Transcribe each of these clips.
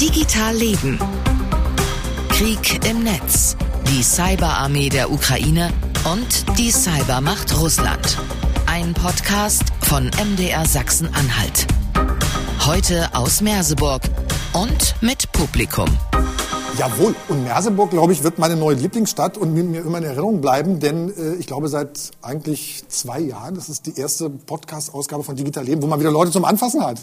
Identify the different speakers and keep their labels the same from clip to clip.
Speaker 1: Digital Leben. Krieg im Netz. Die Cyberarmee der Ukraine und die Cybermacht Russland. Ein Podcast von MDR Sachsen-Anhalt. Heute aus Merseburg und mit Publikum.
Speaker 2: Jawohl, und Merseburg, glaube ich, wird meine neue Lieblingsstadt und mir immer in Erinnerung bleiben, denn äh, ich glaube seit eigentlich zwei Jahren, das ist die erste Podcast-Ausgabe von Digital Leben, wo man wieder Leute zum Anfassen hat.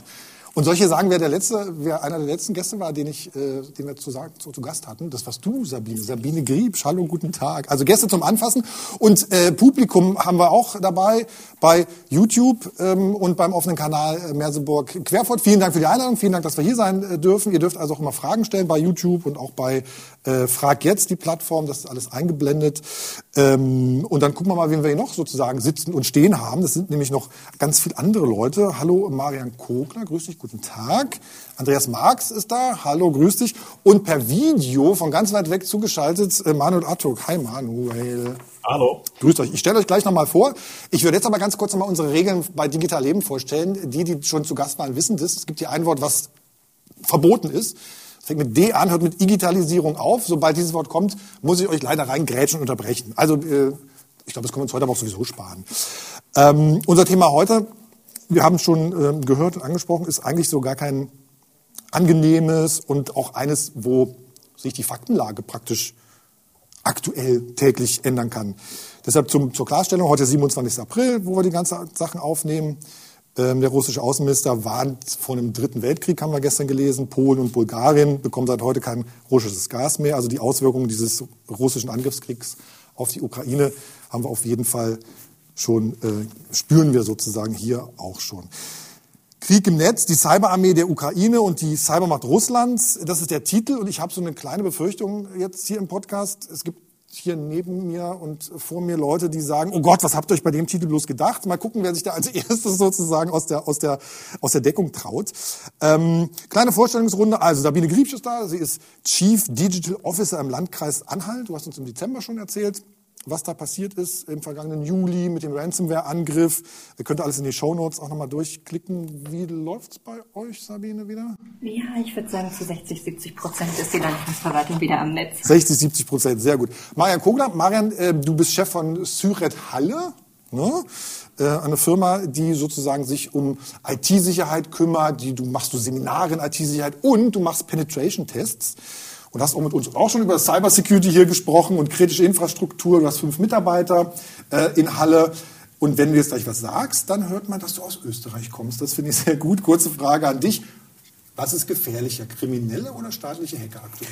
Speaker 2: Und solche sagen, wer der letzte, wer einer der letzten Gäste war, den ich, äh, den wir zu, zu, zu Gast hatten, das warst du, Sabine. Sabine Griebsch, hallo, guten Tag. Also Gäste zum Anfassen und äh, Publikum haben wir auch dabei bei YouTube ähm, und beim offenen Kanal äh, Merseburg Querfurt. Vielen Dank für die Einladung, vielen Dank, dass wir hier sein äh, dürfen. Ihr dürft also auch immer Fragen stellen bei YouTube und auch bei äh, Frag jetzt die Plattform, das ist alles eingeblendet. Ähm, und dann gucken wir mal, wen wir hier noch sozusagen sitzen und stehen haben. Das sind nämlich noch ganz viele andere Leute. Hallo Marian Kogler, grüß dich, guten Tag. Andreas Marx ist da, hallo, grüß dich. Und per Video von ganz weit weg zugeschaltet äh, Manuel Attuk. Hi Manuel.
Speaker 3: Hallo.
Speaker 2: Grüßt euch. Ich stelle euch gleich nochmal vor. Ich würde jetzt aber ganz kurz nochmal unsere Regeln bei Digital Leben vorstellen. Die, die schon zu Gast waren, wissen das. Es gibt hier ein Wort, was verboten ist fängt mit D an, hört mit Digitalisierung auf. Sobald dieses Wort kommt, muss ich euch leider reingrätschen und unterbrechen. Also äh, ich glaube, das können wir uns heute aber auch sowieso sparen. Ähm, unser Thema heute, wir haben schon ähm, gehört und angesprochen, ist eigentlich so gar kein angenehmes und auch eines, wo sich die Faktenlage praktisch aktuell täglich ändern kann. Deshalb zum, zur Klarstellung, heute 27. April, wo wir die ganzen Sachen aufnehmen. Ähm, der russische Außenminister warnt vor einem dritten Weltkrieg, haben wir gestern gelesen. Polen und Bulgarien bekommen seit heute kein russisches Gas mehr. Also die Auswirkungen dieses russischen Angriffskriegs auf die Ukraine haben wir auf jeden Fall schon, äh, spüren wir sozusagen hier auch schon. Krieg im Netz, die Cyberarmee der Ukraine und die Cybermacht Russlands, das ist der Titel. Und ich habe so eine kleine Befürchtung jetzt hier im Podcast. Es gibt hier neben mir und vor mir Leute, die sagen, oh Gott, was habt ihr euch bei dem Titel bloß gedacht? Mal gucken, wer sich da als erstes sozusagen aus der, aus der, aus der Deckung traut. Ähm, kleine Vorstellungsrunde. Also Sabine Griebsch ist da. Sie ist Chief Digital Officer im Landkreis Anhalt. Du hast uns im Dezember schon erzählt was da passiert ist im vergangenen Juli mit dem Ransomware-Angriff. Ihr könnt alles in die Shownotes auch nochmal durchklicken. Wie läuft's bei euch, Sabine, wieder?
Speaker 4: Ja, ich würde sagen, zu 60, 70 Prozent ist die Landesverwaltung wieder am Netz.
Speaker 2: 60, 70 Prozent, sehr gut. Marian Kogler, Marian, äh, du bist Chef von Syret Halle. Ne? Äh, eine Firma, die sozusagen sich um IT-Sicherheit kümmert, die du machst du Seminare in IT-Sicherheit und du machst Penetration-Tests und hast auch mit uns auch schon über Cybersecurity hier gesprochen und kritische Infrastruktur. Du hast fünf Mitarbeiter äh, in Halle. Und wenn du jetzt gleich was sagst, dann hört man, dass du aus Österreich kommst. Das finde ich sehr gut. Kurze Frage an dich. Was ist gefährlicher, kriminelle oder staatliche Hacker aktuell?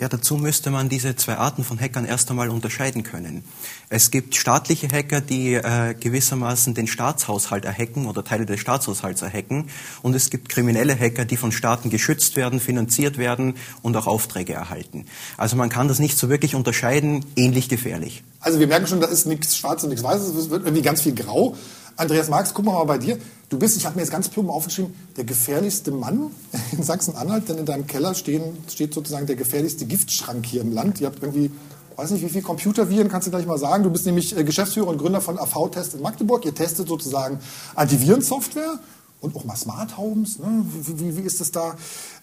Speaker 5: Ja, dazu müsste man diese zwei Arten von Hackern erst einmal unterscheiden können. Es gibt staatliche Hacker, die äh, gewissermaßen den Staatshaushalt erhacken oder Teile des Staatshaushalts erhacken. Und es gibt kriminelle Hacker, die von Staaten geschützt werden, finanziert werden und auch Aufträge erhalten. Also man kann das nicht so wirklich unterscheiden, ähnlich gefährlich.
Speaker 2: Also wir merken schon, da ist nichts Schwarz und nichts Weißes, es wird irgendwie ganz viel Grau. Andreas Marx, gucken wir mal bei dir. Du bist, ich habe mir jetzt ganz plump aufgeschrieben, der gefährlichste Mann in Sachsen-Anhalt, denn in deinem Keller stehen, steht sozusagen der gefährlichste Giftschrank hier im Land. Ihr habt irgendwie, weiß nicht, wie viele Computerviren, kannst du gleich mal sagen. Du bist nämlich äh, Geschäftsführer und Gründer von AV-Test in Magdeburg. Ihr testet sozusagen Antivirensoftware und auch mal Smart Homes. Ne? Wie, wie, wie ist das da?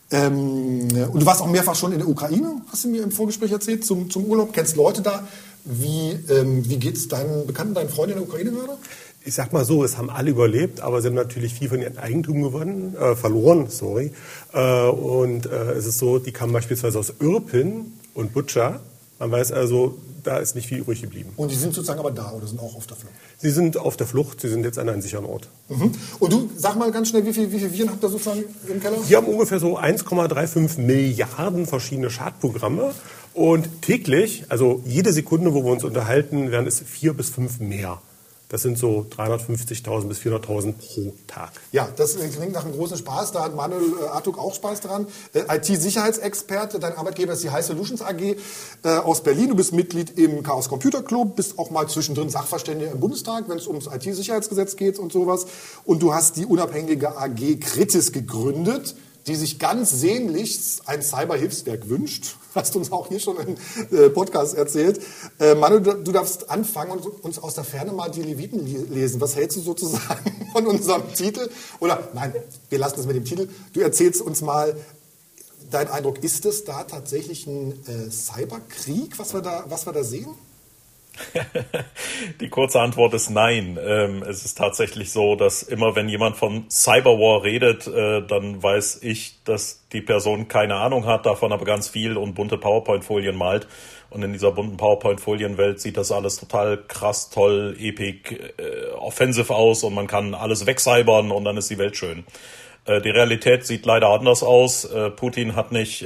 Speaker 2: Ähm, und du warst auch mehrfach schon in der Ukraine, hast du mir im Vorgespräch erzählt, zum, zum Urlaub, kennst Leute da. Wie, ähm, wie geht es deinen Bekannten, deinen Freunden in der Ukraine gerade?
Speaker 3: Ich sag mal so, es haben alle überlebt, aber sie haben natürlich viel von ihrem Eigentum gewonnen, äh, verloren, sorry. Äh, und äh, es ist so, die kamen beispielsweise aus Irpin und Butscha. Man weiß also, da ist nicht viel übrig geblieben.
Speaker 2: Und die sind sozusagen aber da oder sind auch auf der Flucht?
Speaker 3: Sie sind auf der Flucht, sie sind jetzt an einem sicheren Ort.
Speaker 2: Mhm. Und du, sag mal ganz schnell, wie viele wie viel Viren habt ihr sozusagen im Keller?
Speaker 3: Wir haben ungefähr so 1,35 Milliarden verschiedene Schadprogramme. Und täglich, also jede Sekunde, wo wir uns unterhalten, werden es vier bis fünf mehr. Das sind so 350.000 bis 400.000 pro Tag.
Speaker 2: Ja, das klingt nach einem großen Spaß. Da hat Manuel äh, Artuk auch Spaß dran. Äh, IT-Sicherheitsexperte, dein Arbeitgeber ist die High Solutions AG äh, aus Berlin. Du bist Mitglied im Chaos Computer Club, bist auch mal zwischendrin Sachverständiger im Bundestag, wenn es ums IT-Sicherheitsgesetz geht und sowas. Und du hast die unabhängige AG Kritis gegründet die sich ganz sehnlichst ein Cyberhilfswerk wünscht. Hast du uns auch hier schon im äh, Podcast erzählt. Äh, Manu, du darfst anfangen und uns aus der Ferne mal die Leviten lesen. Was hältst du sozusagen von unserem Titel? Oder nein, wir lassen es mit dem Titel. Du erzählst uns mal, dein Eindruck, ist es da tatsächlich ein äh, Cyberkrieg, was wir, da, was wir da sehen?
Speaker 6: Die kurze Antwort ist nein. Ähm, es ist tatsächlich so, dass immer wenn jemand von Cyberwar redet, äh, dann weiß ich, dass die Person keine Ahnung hat, davon aber ganz viel und bunte PowerPoint-Folien malt. Und in dieser bunten PowerPoint-Folienwelt sieht das alles total krass, toll, epic, äh, offensive aus und man kann alles wegcybern und dann ist die Welt schön. Äh, die Realität sieht leider anders aus. Putin hat nicht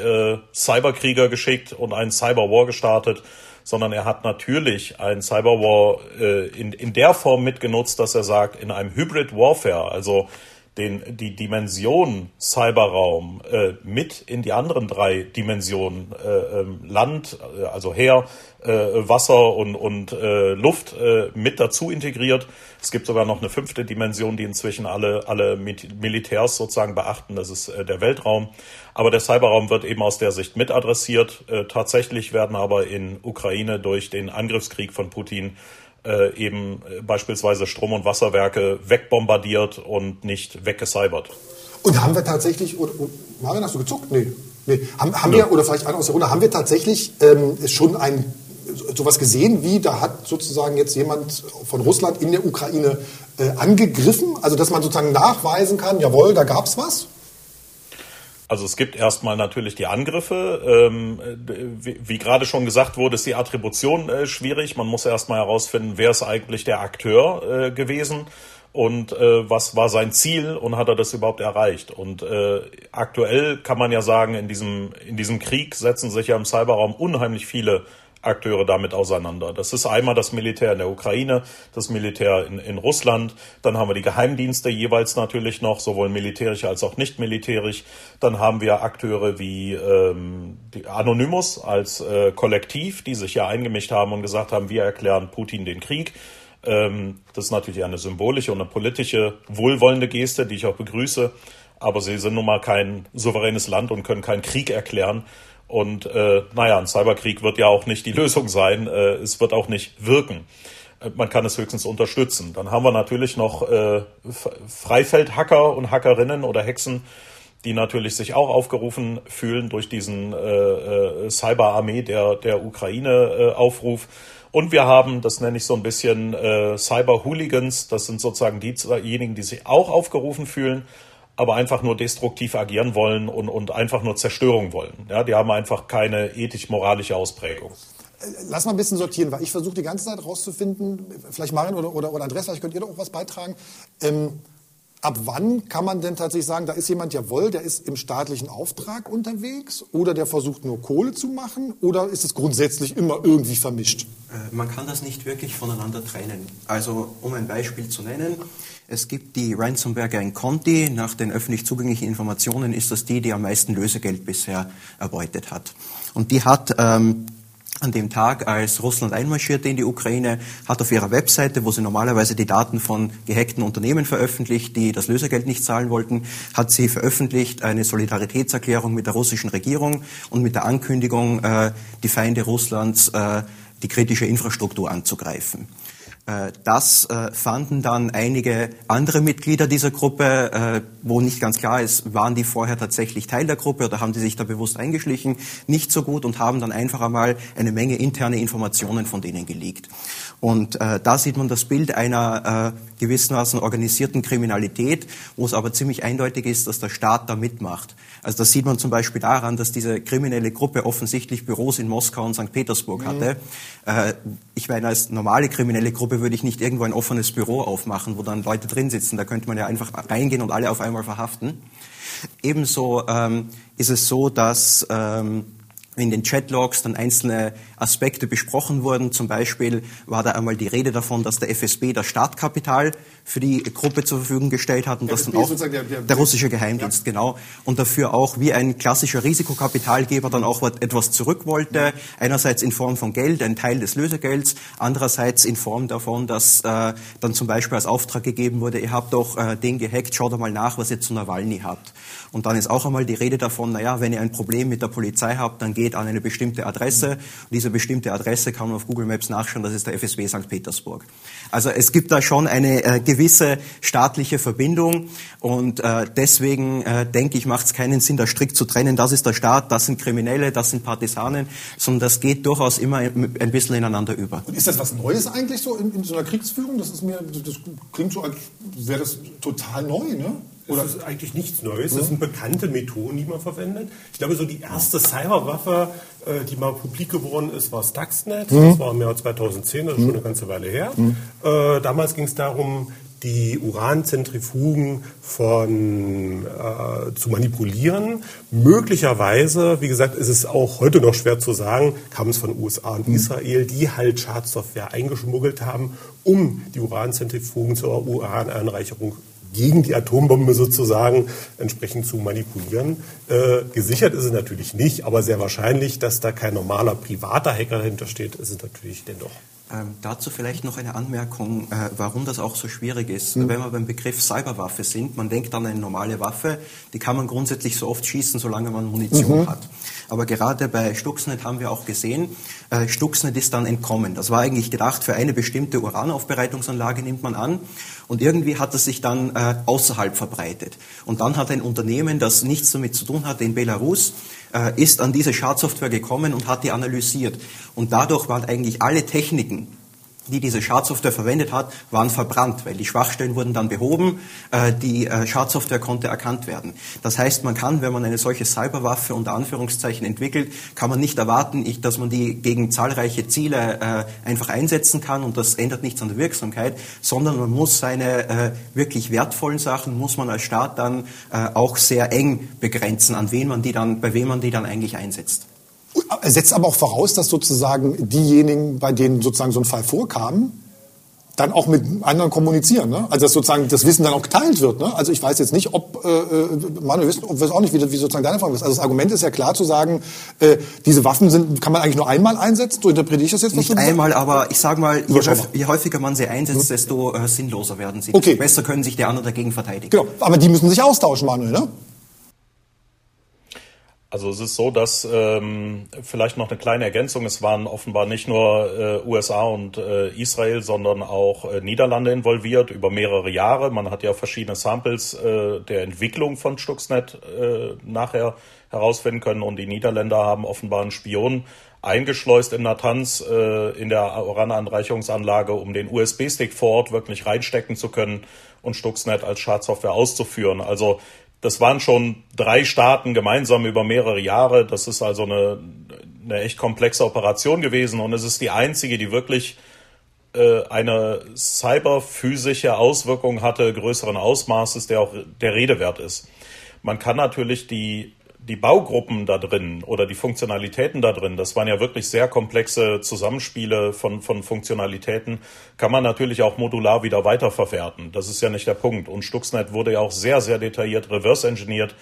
Speaker 6: Cyberkrieger geschickt und einen Cyberwar gestartet, sondern er hat natürlich einen Cyberwar äh, in, in der Form mitgenutzt, dass er sagt, in einem Hybrid Warfare, also den, die Dimension Cyberraum äh, mit in die anderen drei Dimensionen äh, ähm, Land, äh, also Heer, äh, Wasser und, und äh, Luft äh, mit dazu integriert. Es gibt sogar noch eine fünfte Dimension, die inzwischen alle, alle Militärs sozusagen beachten, das ist äh, der Weltraum. Aber der Cyberraum wird eben aus der Sicht mit adressiert. Äh, tatsächlich werden aber in Ukraine durch den Angriffskrieg von Putin äh, eben äh, beispielsweise Strom- und Wasserwerke wegbombardiert und nicht weggecybert.
Speaker 2: Und haben wir tatsächlich, oder, Marian, hast du gezuckt? Nee. nee. Haben, haben ja. wir, oder vielleicht einer aus der Runde, haben wir tatsächlich ähm, schon ein sowas gesehen, wie da hat sozusagen jetzt jemand von Russland in der Ukraine äh, angegriffen? Also dass man sozusagen nachweisen kann, jawohl, da gab es was?
Speaker 6: Also es gibt erstmal natürlich die Angriffe. Ähm, wie, gerade schon gesagt wurde, ist die Attribution äh, schwierig. Man muss erstmal herausfinden, wer ist eigentlich der Akteur äh, gewesen und äh, was war sein Ziel und hat er das überhaupt erreicht. Und aktuell kann man ja sagen, in diesem, in diesem Krieg setzen sich ja im Cyberraum unheimlich viele Akteure damit auseinander. Das ist einmal das Militär in der Ukraine, das Militär in, in Russland, dann haben wir die Geheimdienste jeweils natürlich noch, sowohl militärisch als auch nicht militärisch. Dann haben wir Akteure wie ähm, Anonymous als äh, Kollektiv, die sich ja eingemischt haben und gesagt haben, wir erklären Putin den Krieg. Ähm, das ist natürlich eine symbolische und eine politische wohlwollende Geste, die ich auch begrüße. Aber sie sind nun mal kein souveränes Land und können keinen Krieg erklären. Und äh, naja, ein Cyberkrieg wird ja auch nicht die Lösung sein. Äh, es wird auch nicht wirken. Äh, man kann es höchstens unterstützen. Dann haben wir natürlich noch äh, Freifeldhacker und Hackerinnen oder Hexen, die natürlich sich auch aufgerufen fühlen durch diesen äh, äh, Cyberarmee der, der Ukraine-Aufruf. Und wir haben, das nenne ich so ein bisschen äh, Cyber-Hooligans, das sind sozusagen diejenigen, die sich auch aufgerufen fühlen, aber einfach nur destruktiv agieren wollen und, und einfach nur Zerstörung wollen. Ja, die haben einfach keine ethisch-moralische Ausprägung.
Speaker 2: Lass mal ein bisschen sortieren, weil ich versuche die ganze Zeit rauszufinden, vielleicht Marin oder, oder, oder Andreas, vielleicht könnt ihr doch auch was beitragen. Ähm, ab wann kann man denn tatsächlich sagen, da ist jemand jawohl, der ist im staatlichen Auftrag unterwegs oder der versucht nur Kohle zu machen oder ist es grundsätzlich immer irgendwie vermischt?
Speaker 5: Äh, man kann das nicht wirklich voneinander trennen. Also um ein Beispiel zu nennen, es gibt die Ransomware in Conti. Nach den öffentlich zugänglichen Informationen ist das die, die am meisten Lösegeld bisher erbeutet hat. Und die hat ähm, an dem Tag, als Russland einmarschierte in die Ukraine, hat auf ihrer Webseite, wo sie normalerweise die Daten von gehackten Unternehmen veröffentlicht, die das Lösegeld nicht zahlen wollten, hat sie veröffentlicht eine Solidaritätserklärung mit der russischen Regierung und mit der Ankündigung, äh, die Feinde Russlands, äh, die kritische Infrastruktur anzugreifen. Äh, das äh, fanden dann einige andere Mitglieder dieser Gruppe, äh, wo nicht ganz klar ist, waren die vorher tatsächlich Teil der Gruppe oder haben die sich da bewusst eingeschlichen, nicht so gut und haben dann einfach einmal eine Menge interne Informationen von denen geleakt. Und äh, da sieht man das Bild einer äh, gewissermaßen organisierten Kriminalität, wo es aber ziemlich eindeutig ist, dass der Staat da mitmacht. Also das sieht man zum Beispiel daran, dass diese kriminelle Gruppe offensichtlich Büros in Moskau und St. Petersburg hatte. Mhm. Äh, ich meine, als normale kriminelle Gruppe würde ich nicht irgendwo ein offenes Büro aufmachen, wo dann Leute drin sitzen. Da könnte man ja einfach reingehen und alle auf einmal verhaften. Ebenso ähm, ist es so, dass ähm, in den Chatlogs dann einzelne Aspekte besprochen wurden. Zum Beispiel war da einmal die Rede davon, dass der FSB das Startkapital für die Gruppe zur Verfügung gestellt hat und das dann auch der, der, der, russische Geheimdienst ja. genau und dafür auch wie ein klassischer Risikokapitalgeber dann auch etwas zurück wollte. Einerseits in Form von Geld, ein Teil des Lösegelds, andererseits in Form davon, dass äh, dann zum Beispiel als Auftrag gegeben wurde, ihr habt doch äh, den gehackt, schaut doch mal nach, was ihr zu Nawalny habt. Und dann ist auch einmal die Rede davon, naja, wenn ihr ein Problem mit der Polizei habt, dann geht geht an eine bestimmte Adresse. Und diese bestimmte Adresse kann man auf Google Maps nachschauen, das ist der FSB St. Petersburg. Also es gibt da schon eine äh, gewisse staatliche Verbindung und äh, deswegen äh, denke ich, macht es keinen Sinn, da strikt zu trennen, das ist der Staat, das sind Kriminelle, das sind Partisanen, sondern das geht durchaus immer ein bisschen ineinander über.
Speaker 2: Und ist das was Neues eigentlich so in, in so einer Kriegsführung? Das ist mir, das klingt so, als wäre das total neu, ne?
Speaker 3: Oder das ist eigentlich nichts Neues. Das sind bekannte Methoden, die man verwendet. Ich glaube, so die erste Cyberwaffe, äh, die mal publik geworden ist, war Stuxnet. Mhm. Das war im Jahr 2010, das ist schon eine ganze Weile her. Äh, damals ging es darum, die Uranzentrifugen von äh, zu manipulieren. Möglicherweise, wie gesagt, ist es auch heute noch schwer zu sagen, kam es von USA und mhm. Israel, die halt Schadsoftware eingeschmuggelt haben, um die Uranzentrifugen zur Urananreicherung gegen die Atombombe sozusagen entsprechend zu manipulieren. Äh, gesichert ist es natürlich nicht, aber sehr wahrscheinlich, dass da kein normaler privater Hacker dahinter steht, ist es natürlich dennoch.
Speaker 5: Ähm, dazu vielleicht noch eine Anmerkung, äh, warum das auch so schwierig ist. Mhm. Wenn wir beim Begriff Cyberwaffe sind, man denkt an eine normale Waffe, die kann man grundsätzlich so oft schießen, solange man Munition mhm. hat. Aber gerade bei Stuxnet haben wir auch gesehen, äh, Stuxnet ist dann entkommen. Das war eigentlich gedacht für eine bestimmte Uranaufbereitungsanlage, nimmt man an. Und irgendwie hat es sich dann äh, außerhalb verbreitet. Und dann hat ein Unternehmen, das nichts damit zu tun hatte, in Belarus, äh, ist an diese Schadsoftware gekommen und hat die analysiert. Und dadurch waren eigentlich alle Techniken, die diese Schadsoftware verwendet hat, waren verbrannt, weil die Schwachstellen wurden dann behoben, äh, die äh, Schadsoftware konnte erkannt werden. Das heißt, man kann, wenn man eine solche Cyberwaffe unter Anführungszeichen entwickelt, kann man nicht erwarten, dass man die gegen zahlreiche Ziele äh, einfach einsetzen kann und das ändert nichts an der Wirksamkeit, sondern man muss seine wirklich wertvollen Sachen, muss man als Staat dann auch sehr eng begrenzen, an wen man die dann, bei wem man die dann eigentlich einsetzt.
Speaker 2: Er setzt aber auch voraus, dass sozusagen diejenigen, bei denen sozusagen so ein Fall vorkam, dann auch mit anderen kommunizieren. Ne? Also dass sozusagen das Wissen dann auch geteilt wird. Ne? Also ich weiß jetzt nicht, ob, äh, äh Manuel, ob weiß auch nicht, wie, wie sozusagen deine Frage ist. Also das Argument ist ja klar zu sagen, äh, diese Waffen sind, kann man eigentlich nur einmal einsetzen. So interpretiere ich das jetzt?
Speaker 5: Nicht einmal, aber ich sage mal, je, je, häufiger man sie einsetzt, hm? desto äh, sinnloser werden sie. Okay. Besser können sich die anderen dagegen verteidigen.
Speaker 2: Genau, aber die müssen sich austauschen, Manuel, ne?
Speaker 6: Also es ist so, dass ähm, vielleicht noch eine kleine Ergänzung. Es waren offenbar nicht nur äh, USA und äh, Israel, sondern auch äh, Niederlande involviert über mehrere Jahre. Man hat ja verschiedene Samples äh, der Entwicklung von Stuxnet äh, nachher herausfinden können und die Niederländer haben offenbar einen Spion eingeschleust in Natanz äh, in der Urananreichungsanlage, um den USB-Stick vor Ort wirklich reinstecken zu können und Stuxnet als Schadsoftware auszuführen. Also das waren schon drei Staaten gemeinsam über mehrere Jahre. Das ist also eine, eine echt komplexe Operation gewesen und es ist die einzige, die wirklich äh, eine cyberphysische Auswirkung hatte, größeren Ausmaßes, der auch der Rede wert ist. Man kann natürlich die die Baugruppen da drin oder die Funktionalitäten da drin, das waren ja wirklich sehr komplexe Zusammenspiele von, von Funktionalitäten, kann man natürlich auch modular wieder weiterverwerten. Das ist ja nicht der Punkt. Und Stuxnet wurde ja auch sehr, sehr detailliert reverse engineert.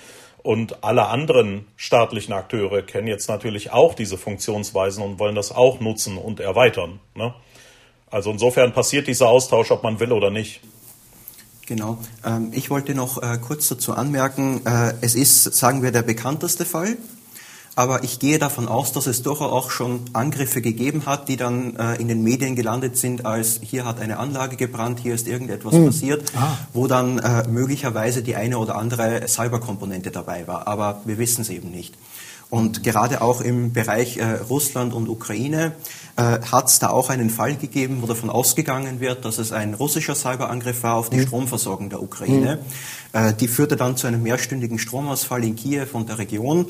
Speaker 6: Und alle anderen staatlichen Akteure kennen jetzt natürlich auch diese Funktionsweisen und wollen das auch nutzen und erweitern. Ne? Also insofern passiert dieser Austausch, ob man will oder nicht.
Speaker 5: Genau. Ähm, ich wollte noch äh, kurz dazu anmerken, äh, es ist, sagen wir, der bekannteste Fall. Aber ich gehe davon aus, dass es durchaus auch schon Angriffe gegeben hat, die dann äh, in den Medien gelandet sind, als hier hat eine Anlage gebrannt, hier ist irgendetwas hm. passiert, ah. wo dann äh, möglicherweise die eine oder andere Cyberkomponente dabei war. Aber wir wissen es eben nicht. Und gerade auch im Bereich äh, Russland und Ukraine hat es da auch einen Fall gegeben, wo davon ausgegangen wird, dass es ein russischer Cyberangriff war auf die mhm. Stromversorgung der Ukraine. Mhm. Äh, die führte dann zu einem mehrstündigen Stromausfall in Kiew und der Region.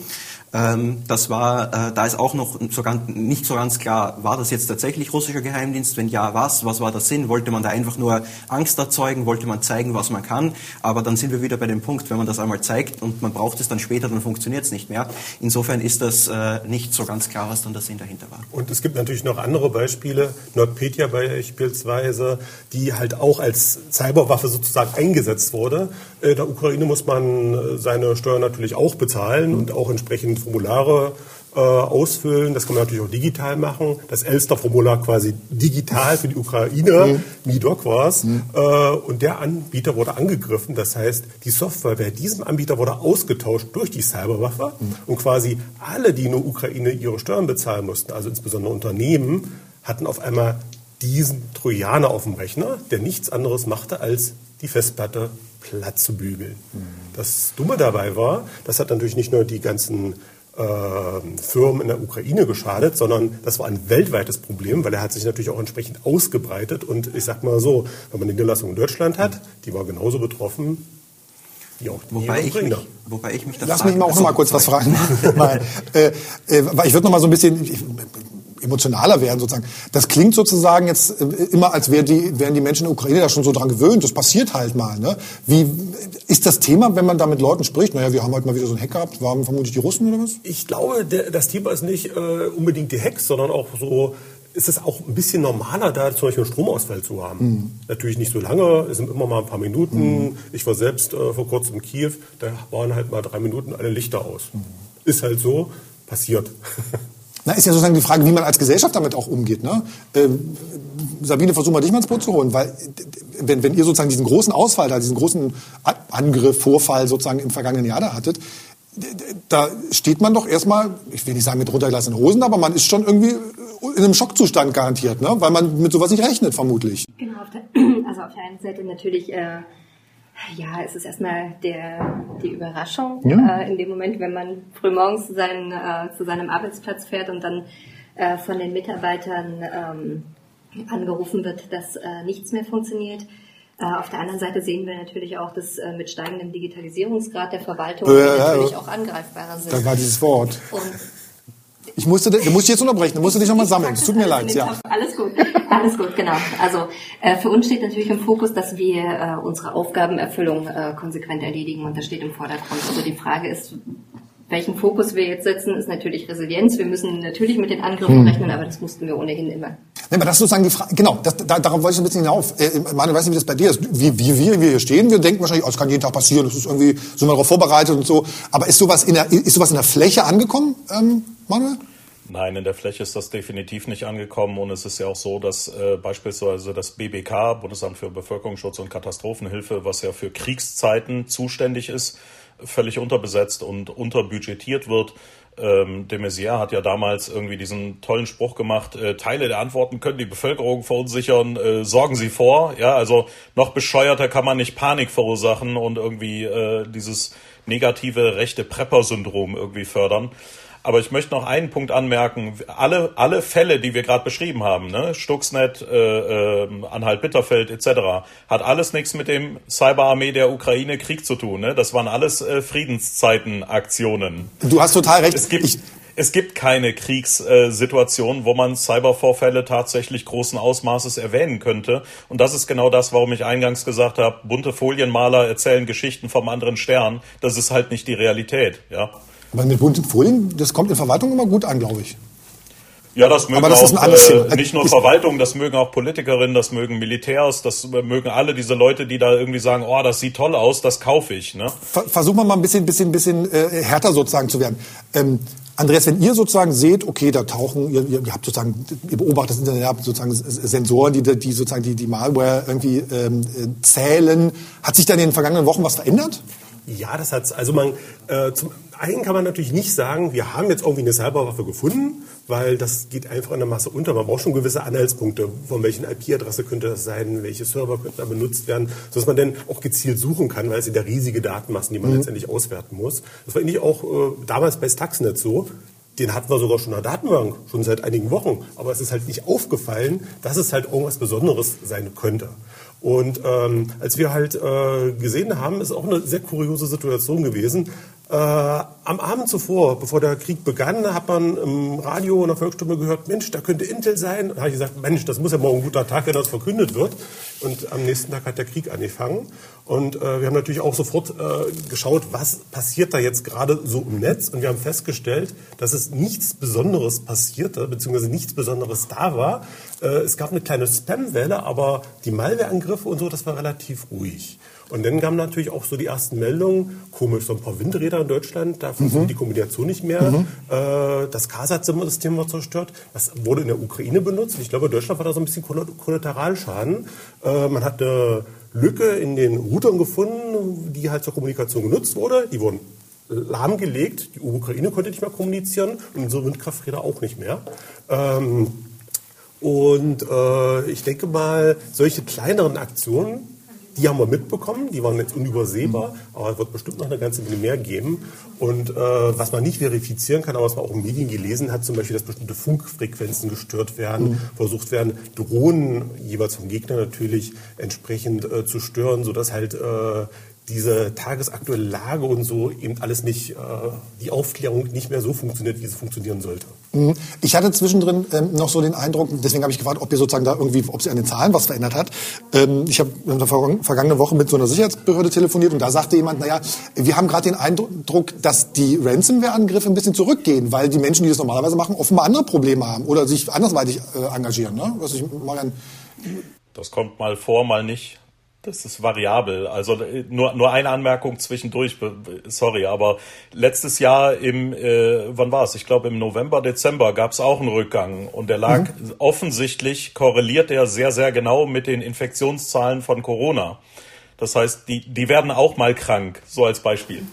Speaker 5: Ähm, das war, äh, da ist auch noch so ganz, nicht so ganz klar, war das jetzt tatsächlich russischer Geheimdienst? Wenn ja, was? Was war der Sinn? Wollte man da einfach nur Angst erzeugen? Wollte man zeigen, was man kann? Aber dann sind wir wieder bei dem Punkt, wenn man das einmal zeigt und man braucht es dann später, dann funktioniert es nicht mehr. Insofern ist das äh, nicht so ganz klar, was dann der Sinn dahinter war.
Speaker 3: Und es gibt natürlich noch andere Beispiele, NordPetya beispielsweise, die halt auch als Cyberwaffe sozusagen eingesetzt wurde. Äh, der Ukraine muss man äh, seine Steuern natürlich auch bezahlen und auch entsprechend Formulare äh, ausfüllen. Das kann man natürlich auch digital machen. Das Elster-Formular quasi digital für die Ukraine, mhm. MIDOC war es. Mhm. Äh, und der Anbieter wurde angegriffen. Das heißt, die Software bei diesem Anbieter wurde ausgetauscht durch die Cyberwaffe. Mhm. Und quasi alle, die in der Ukraine ihre Steuern bezahlen mussten, also insbesondere Unternehmen, hatten auf einmal diesen Trojaner auf dem Rechner, der nichts anderes machte, als die Festplatte platt zu bügeln. Das Dumme dabei war, das hat natürlich nicht nur die ganzen äh, Firmen in der Ukraine geschadet, sondern das war ein weltweites Problem, weil er hat sich natürlich auch entsprechend ausgebreitet. Und ich sag mal so, wenn man eine Niederlassung in Deutschland hat, die war genauso betroffen wie auch
Speaker 5: Wobei
Speaker 3: die
Speaker 5: ich, mich, wobei ich mich da
Speaker 2: Lass mich mal auch
Speaker 5: frage-
Speaker 2: noch mal kurz was fragen. Nein. äh, äh, ich würde noch mal so ein bisschen ich, emotionaler werden sozusagen. Das klingt sozusagen jetzt äh, immer, als wären die, wären die Menschen in der Ukraine da schon so dran gewöhnt. Das passiert halt mal. Ne? Wie ist das Thema, wenn man da mit Leuten spricht? Naja, wir haben heute mal wieder so einen Hack gehabt. Waren vermutlich die Russen oder was?
Speaker 3: Ich glaube, der, das Thema ist nicht äh, unbedingt die Hacks, sondern auch so, ist es auch ein bisschen normaler, da zum Beispiel einen Stromausfall zu haben. Natürlich nicht so lange, es sind immer mal ein paar Minuten. Ich war selbst äh, vor kurzem in Kiew, da waren halt mal drei Minuten alle Lichter aus. Ist halt so, passiert.
Speaker 2: Na, ist ja sozusagen die Frage, wie man als Gesellschaft damit auch umgeht. Ne? Ähm, Sabine, versuch mal dich mal ins Boot zu holen, weil wenn, wenn ihr sozusagen diesen großen Ausfall da, diesen großen Angriff, Vorfall sozusagen im vergangenen Jahr da hattet, da steht man doch erstmal, ich will nicht sagen mit runtergelassenen Hosen, aber man ist schon irgendwie in einem Schockzustand garantiert, ne? weil man mit sowas nicht rechnet, vermutlich.
Speaker 4: Genau, also auf der einen Seite natürlich, äh, ja, es ist erstmal der, die Überraschung
Speaker 2: Ja.
Speaker 4: äh, in dem Moment, wenn man frühmorgens zu, seinen, äh, zu seinem Arbeitsplatz fährt und dann äh, von den Mitarbeitern ähm, angerufen wird, dass äh, nichts mehr funktioniert. Äh, auf der anderen Seite sehen wir natürlich auch, dass äh, mit steigendem Digitalisierungsgrad der Verwaltung natürlich
Speaker 2: ja.
Speaker 4: auch angreifbarer sind.
Speaker 2: Das war dieses Wort.
Speaker 4: Und
Speaker 2: Ich musste, du musst dich jetzt unterbrechen, du musst dich nochmal sammeln. Es tut mir leid, ja.
Speaker 4: Alles gut, alles gut, genau. Also äh, für uns steht natürlich im Fokus, dass wir äh, unsere Aufgabenerfüllung äh, konsequent erledigen und das steht im Vordergrund. Also die Frage ist, welchen Fokus wir jetzt setzen, ist natürlich Resilienz. Wir müssen natürlich mit den Angriffen
Speaker 2: Hm.
Speaker 4: rechnen, aber das mussten wir ohnehin immer.
Speaker 2: Nee, aber das ist sozusagen die Frage, genau, das, da, darauf wollte ich ein bisschen hinauf. Äh, Manuel, ich weiß nicht, wie das bei dir ist. Wie, wie wir, wir hier stehen, wir denken wahrscheinlich, oh, das kann jeden Tag passieren, das ist irgendwie, sind wir darauf vorbereitet und so. Aber ist sowas in der, ist sowas in der Fläche angekommen, ähm, Manuel?
Speaker 6: Nein, in der Fläche ist das definitiv nicht angekommen und es ist ja auch so, dass äh, beispielsweise das BBK, Bundesamt für Bevölkerungsschutz und Katastrophenhilfe, was ja für Kriegszeiten zuständig ist, völlig unterbesetzt und unterbudgetiert wird. Ähm, de Maizière hat ja damals irgendwie diesen tollen Spruch gemacht, äh, Teile der Antworten können die Bevölkerung verunsichern, äh, sorgen sie vor. Ja, also noch bescheuerter kann man nicht Panik verursachen und irgendwie äh, dieses negative rechte Prepper-Syndrom irgendwie fördern. Aber ich möchte noch einen Punkt anmerken. Alle, alle Fälle, die wir gerade beschrieben haben, ne? Stuxnet, äh, äh, Anhalt-Bitterfeld etc., hat alles nichts mit dem Cyberarmee der Ukraine Krieg zu tun. Ne? Das waren alles äh, Friedenszeiten-Aktionen.
Speaker 2: Du hast total recht.
Speaker 6: Es gibt,
Speaker 2: Ich,
Speaker 6: es gibt keine Kriegssituation, wo man Cybervorfälle tatsächlich großen Ausmaßes erwähnen könnte. Und das ist genau das, warum ich eingangs gesagt habe, bunte Folienmaler erzählen Geschichten vom anderen Stern. Das ist halt nicht die Realität. Ja,
Speaker 2: aber mit bunten Folien, das kommt in Verwaltung immer gut an, glaube ich.
Speaker 6: ja das mögen
Speaker 2: das
Speaker 6: auch äh, nicht nur Verwaltung, das mögen auch Politikerinnen, das mögen Militärs, das mögen alle diese Leute, die da irgendwie sagen, oh, das sieht toll aus, das kaufe ich. Ne?
Speaker 2: Ver- Versuchen wir mal ein bisschen, bisschen, bisschen äh, härter sozusagen zu werden. Ähm, Andreas, wenn ihr sozusagen seht, okay, da tauchen, ihr, ihr habt sozusagen, ihr beobachtet das Internet, ihr habt sozusagen Sensoren, die, die sozusagen die, die Malware irgendwie ähm, äh, zählen. Hat sich da in den vergangenen Wochen was verändert?
Speaker 3: Ja, das hat's. Also man, äh, zum einen kann man natürlich nicht sagen, wir haben jetzt irgendwie eine Cyberwaffe gefunden, weil das geht einfach in der Masse unter. Man braucht schon gewisse Anhaltspunkte, von welchen IP-Adresse könnte das sein, welche Server könnten da benutzt werden, sodass man dann auch gezielt suchen kann, weil es sind ja riesige Datenmassen, die man letztendlich auswerten muss. Das war eigentlich auch äh, damals bei Stuxnet so. Den hatten wir sogar schon in der Datenbank, schon seit einigen Wochen. Aber es ist halt nicht aufgefallen, dass es halt irgendwas Besonderes sein könnte. Und ähm, als wir halt äh, gesehen haben, ist auch eine sehr kuriose Situation gewesen. Äh, am Abend zuvor, bevor der Krieg begann, hat man im Radio in der Volksstimme gehört, Mensch, da könnte Intel sein. Da habe ich gesagt, Mensch, das muss ja morgen ein guter Tag, wenn das verkündet wird. Und am nächsten Tag hat der Krieg angefangen. Und äh, wir haben natürlich auch sofort äh, geschaut, was passiert da jetzt gerade so im Netz. Und wir haben festgestellt, dass es nichts Besonderes passierte, beziehungsweise nichts Besonderes da war. Äh, es gab eine kleine Spam-Welle, aber die Malwareangriffe und so, das war relativ ruhig. Und dann kamen natürlich auch so die ersten Meldungen, komisch, so ein paar Windräder in Deutschland, da funktioniert die Kombination nicht mehr. Äh, das KASAT-System war zerstört. Das wurde in der Ukraine benutzt. Und ich glaube, Deutschland war da so ein bisschen Kolla- Kollateralschaden. Äh, man hat eine Lücke in den Routern gefunden, die halt zur Kommunikation genutzt wurde. Die wurden lahmgelegt. Die Ukraine konnte nicht mehr kommunizieren und unsere Windkrafträder auch nicht mehr. Ähm, und äh, ich denke mal, solche kleineren Aktionen, die haben wir mitbekommen, die waren jetzt unübersehbar, aber es wird bestimmt noch eine ganze Menge mehr geben. Und äh, was man nicht verifizieren kann, aber was man auch in Medien gelesen hat, zum Beispiel, dass bestimmte Funkfrequenzen gestört werden, mhm. versucht werden, Drohnen jeweils vom Gegner natürlich entsprechend äh, zu stören, sodass halt äh, diese tagesaktuelle Lage und so eben alles nicht, äh, die Aufklärung nicht mehr so funktioniert, wie sie funktionieren sollte.
Speaker 2: Mhm. Ich hatte zwischendrin ähm, noch so den Eindruck, deswegen habe ich gefragt, ob ihr sozusagen da irgendwie, ob sie an den Zahlen was verändert hat. Ähm, ich habe in der vergangenen Woche mit so einer Sicherheitsbehörde telefoniert und da sagte jemand, naja, wir haben gerade den Eindruck, dass die Ransomware-Angriffe ein bisschen zurückgehen, weil die Menschen, die das normalerweise machen, offenbar andere Probleme haben oder sich andersweitig äh, engagieren. Ne? Was ich mal
Speaker 6: das kommt mal vor, mal nicht. Das ist variabel. Also äh, nur, nur eine Anmerkung zwischendurch, sorry, aber letztes Jahr im, äh, wann war es? Ich glaube im November, Dezember gab es auch einen Rückgang und der lag mhm. offensichtlich, korreliert er sehr, sehr genau mit den Infektionszahlen von Corona. Das heißt, die, die werden auch mal krank, so als Beispiel.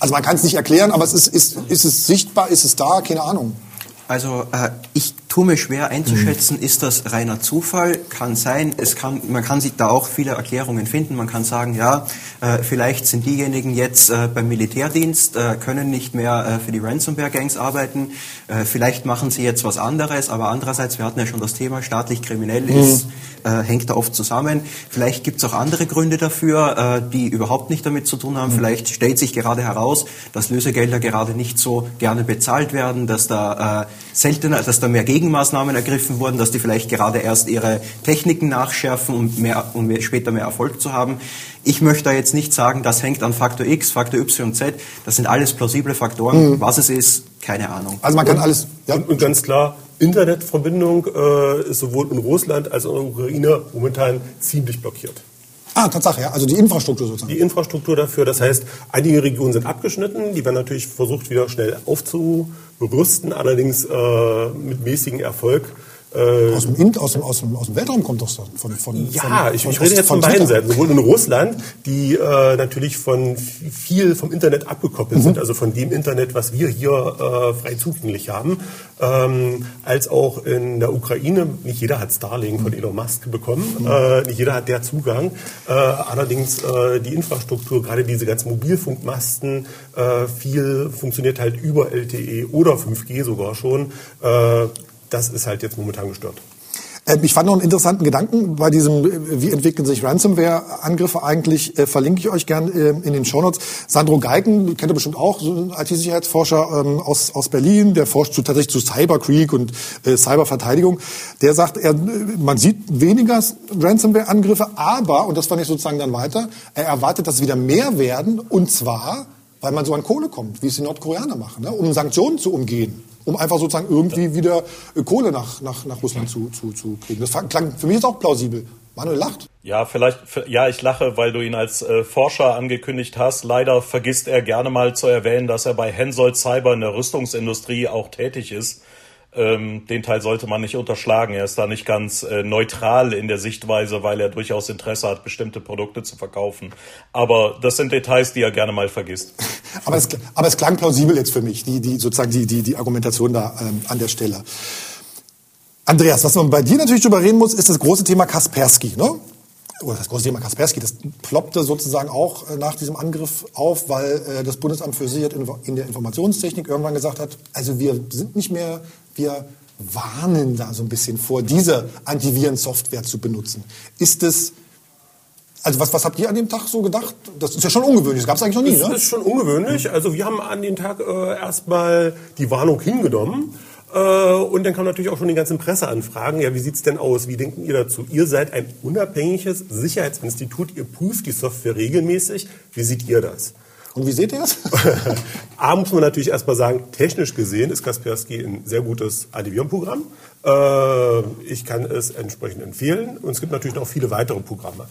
Speaker 2: Also man kann es nicht erklären, aber es ist, ist, ist es sichtbar, ist es da, keine Ahnung.
Speaker 5: Also äh, ich tue mir schwer einzuschätzen, ist das reiner Zufall? Kann sein. Es kann, man kann sich da auch viele Erklärungen finden. Man kann sagen, ja, äh, vielleicht sind diejenigen jetzt äh, beim Militärdienst, äh, können nicht mehr äh, für die Ransomware-Gangs arbeiten. Äh, vielleicht machen sie jetzt was anderes. Aber andererseits, wir hatten ja schon das Thema, staatlich kriminell mhm. ist, äh, hängt da oft zusammen. Vielleicht gibt es auch andere Gründe dafür, die überhaupt nicht damit zu tun haben. Mhm. Vielleicht stellt sich gerade heraus, dass Lösegelder gerade nicht so gerne bezahlt werden, dass da seltener, dass da mehr Gegen Gegenmaßnahmen ergriffen wurden, dass die vielleicht gerade erst ihre Techniken nachschärfen, um, mehr, um später mehr Erfolg zu haben. Ich möchte da jetzt nicht sagen, das hängt an Faktor X, Faktor Y, Z. Das sind alles plausible Faktoren. Mhm. Was es ist, keine Ahnung.
Speaker 3: Also man kann alles. Ja. Und, und ganz klar, Internetverbindung äh, ist sowohl in Russland als auch in der Ukraine momentan ziemlich blockiert.
Speaker 2: Ah, Tatsache, ja. Also die Infrastruktur sozusagen.
Speaker 3: Die Infrastruktur dafür. Das heißt, einige Regionen sind abgeschnitten. Die werden natürlich versucht, wieder schnell aufzurüsten, allerdings äh, mit mäßigem Erfolg.
Speaker 2: Äh, aus, dem, aus, dem, aus, dem, aus dem Weltraum kommt das von,
Speaker 3: von Ja, von, ich, ich rede jetzt von, von beiden Seiten. Sowohl in Russland, die äh, natürlich von viel vom Internet abgekoppelt mhm. sind, also von dem Internet, was wir hier äh, frei zugänglich haben, ähm, als auch in der Ukraine. Nicht jeder hat Starlink von Elon Musk bekommen, mhm. äh, nicht jeder hat der Zugang. Äh, allerdings äh, die Infrastruktur, gerade diese ganzen Mobilfunkmasten, äh, viel funktioniert halt über LTE oder 5G sogar schon. Äh, das ist halt jetzt momentan gestört.
Speaker 2: Ähm, ich fand noch einen interessanten Gedanken bei diesem, äh, wie entwickeln sich Ransomware-Angriffe eigentlich, äh, verlinke ich euch gern äh, in den Shownotes. Sandro Geigen, kennt ihr bestimmt auch, IT-Sicherheitsforscher ähm, aus, aus Berlin, der forscht zu, tatsächlich zu Cyberkrieg und Cyberverteidigung. Der sagt, er, man sieht weniger Ransomware-Angriffe, aber, und das fand ich sozusagen dann weiter, er erwartet, dass wieder mehr werden, und zwar, weil man so an Kohle kommt, wie es die Nordkoreaner machen, ne, um Sanktionen zu umgehen um einfach sozusagen irgendwie wieder äh, Kohle nach, nach, nach Russland zu, zu, zu kriegen. Das klang für mich ist auch plausibel. Manuel lacht.
Speaker 6: Ja, vielleicht, ja, ich lache, weil du ihn als äh, Forscher angekündigt hast. Leider vergisst er gerne mal zu erwähnen, dass er bei Hensoldt Cyber in der Rüstungsindustrie auch tätig ist. Ähm, den Teil sollte man nicht unterschlagen. Er ist da nicht ganz äh, neutral in der Sichtweise, weil er durchaus Interesse hat, bestimmte Produkte zu verkaufen. Aber das sind Details, die er gerne mal vergisst.
Speaker 2: aber, es, aber es klang plausibel jetzt für mich, die, die sozusagen die, die, die Argumentation da ähm, an der Stelle. Andreas, was man bei dir natürlich drüber reden muss, ist das große Thema Kaspersky. Ne? oder das große Thema Kaspersky, das ploppte sozusagen auch äh, nach diesem Angriff auf, weil äh, das Bundesamt für Sicherheit in der Informationstechnik irgendwann gesagt hat, also wir sind nicht mehr, wir warnen da so ein bisschen vor, diese Antivirensoftware zu benutzen. Ist es also was, was habt ihr an dem Tag so gedacht? Das ist ja schon ungewöhnlich, das gab es eigentlich noch nie,
Speaker 3: das
Speaker 2: ne?
Speaker 3: Das ist schon ungewöhnlich. Also wir haben an dem Tag äh, erstmal die Warnung hingenommen äh, und dann kamen natürlich auch schon die ganzen Presseanfragen. Ja, wie sieht's denn aus? Wie denken ihr dazu? Ihr seid ein unabhängiges Sicherheitsinstitut. Ihr prüft die Software regelmäßig. Wie seht ihr das?
Speaker 2: Und wie seht ihr das?
Speaker 3: A muss man natürlich erstmal sagen, technisch gesehen ist Kaspersky ein sehr gutes Antivirenprogramm. Äh, ich kann es entsprechend empfehlen. Und es gibt natürlich noch viele weitere Programme.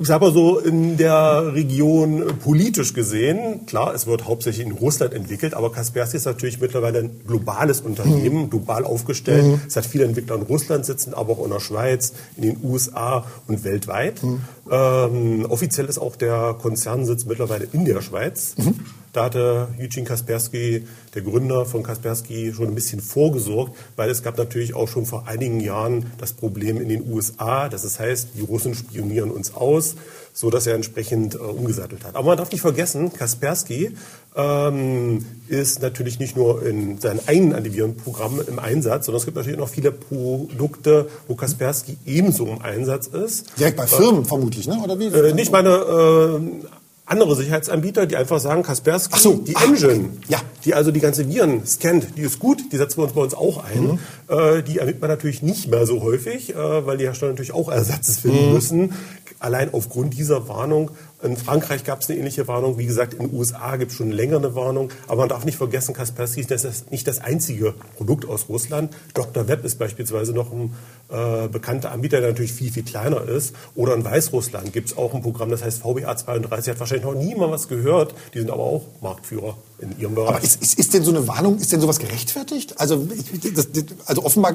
Speaker 3: ich sag mal so, in der Region politisch gesehen, klar, es wird hauptsächlich in Russland entwickelt, aber Kaspersky ist natürlich mittlerweile ein globales Unternehmen, mhm. global aufgestellt. Mhm. Es hat viele Entwickler in Russland sitzen, aber auch in der Schweiz, in den USA und weltweit. Mhm. Ähm, offiziell ist auch der Konzernsitz mittlerweile in der Schweiz. Mhm. Da hatte Eugene Kaspersky, der Gründer von Kaspersky, schon ein bisschen vorgesorgt, weil es gab natürlich auch schon vor einigen Jahren das Problem in den USA, dass es heißt, die Russen spionieren uns aus, so dass er entsprechend äh, umgesattelt hat. Aber man darf nicht vergessen, Kaspersky ähm, ist natürlich nicht nur in seinen eigenen Antivirenprogrammen im Einsatz, sondern es gibt natürlich noch viele Produkte, wo Kaspersky ebenso im Einsatz ist.
Speaker 2: Direkt bei Firmen äh, vermutlich, ne?
Speaker 3: Oder wie? Äh, nicht meine äh, andere Sicherheitsanbieter, die einfach sagen, Kaspersky,
Speaker 2: so,
Speaker 3: die ah, Engine, ja. die also die ganze Viren scannt, die ist gut, die setzen wir uns bei uns auch ein. Mhm. Äh, die ermittelt man natürlich nicht mehr so häufig, äh, weil die Hersteller natürlich auch Ersatz finden mhm. müssen. Allein aufgrund dieser Warnung in Frankreich gab es eine ähnliche Warnung. Wie gesagt, in den USA gibt es schon länger eine Warnung. Aber man darf nicht vergessen, Kaspersky ist nicht das einzige Produkt aus Russland. Dr. Web ist beispielsweise noch ein äh, bekannter Anbieter, der natürlich viel, viel kleiner ist. Oder in Weißrussland gibt es auch ein Programm, das heißt VBA 32. Hat wahrscheinlich noch niemand was gehört. Die sind aber auch Marktführer in ihrem Bereich.
Speaker 2: Aber ist, ist, ist denn so eine Warnung, ist denn sowas gerechtfertigt? Also, das, also offenbar,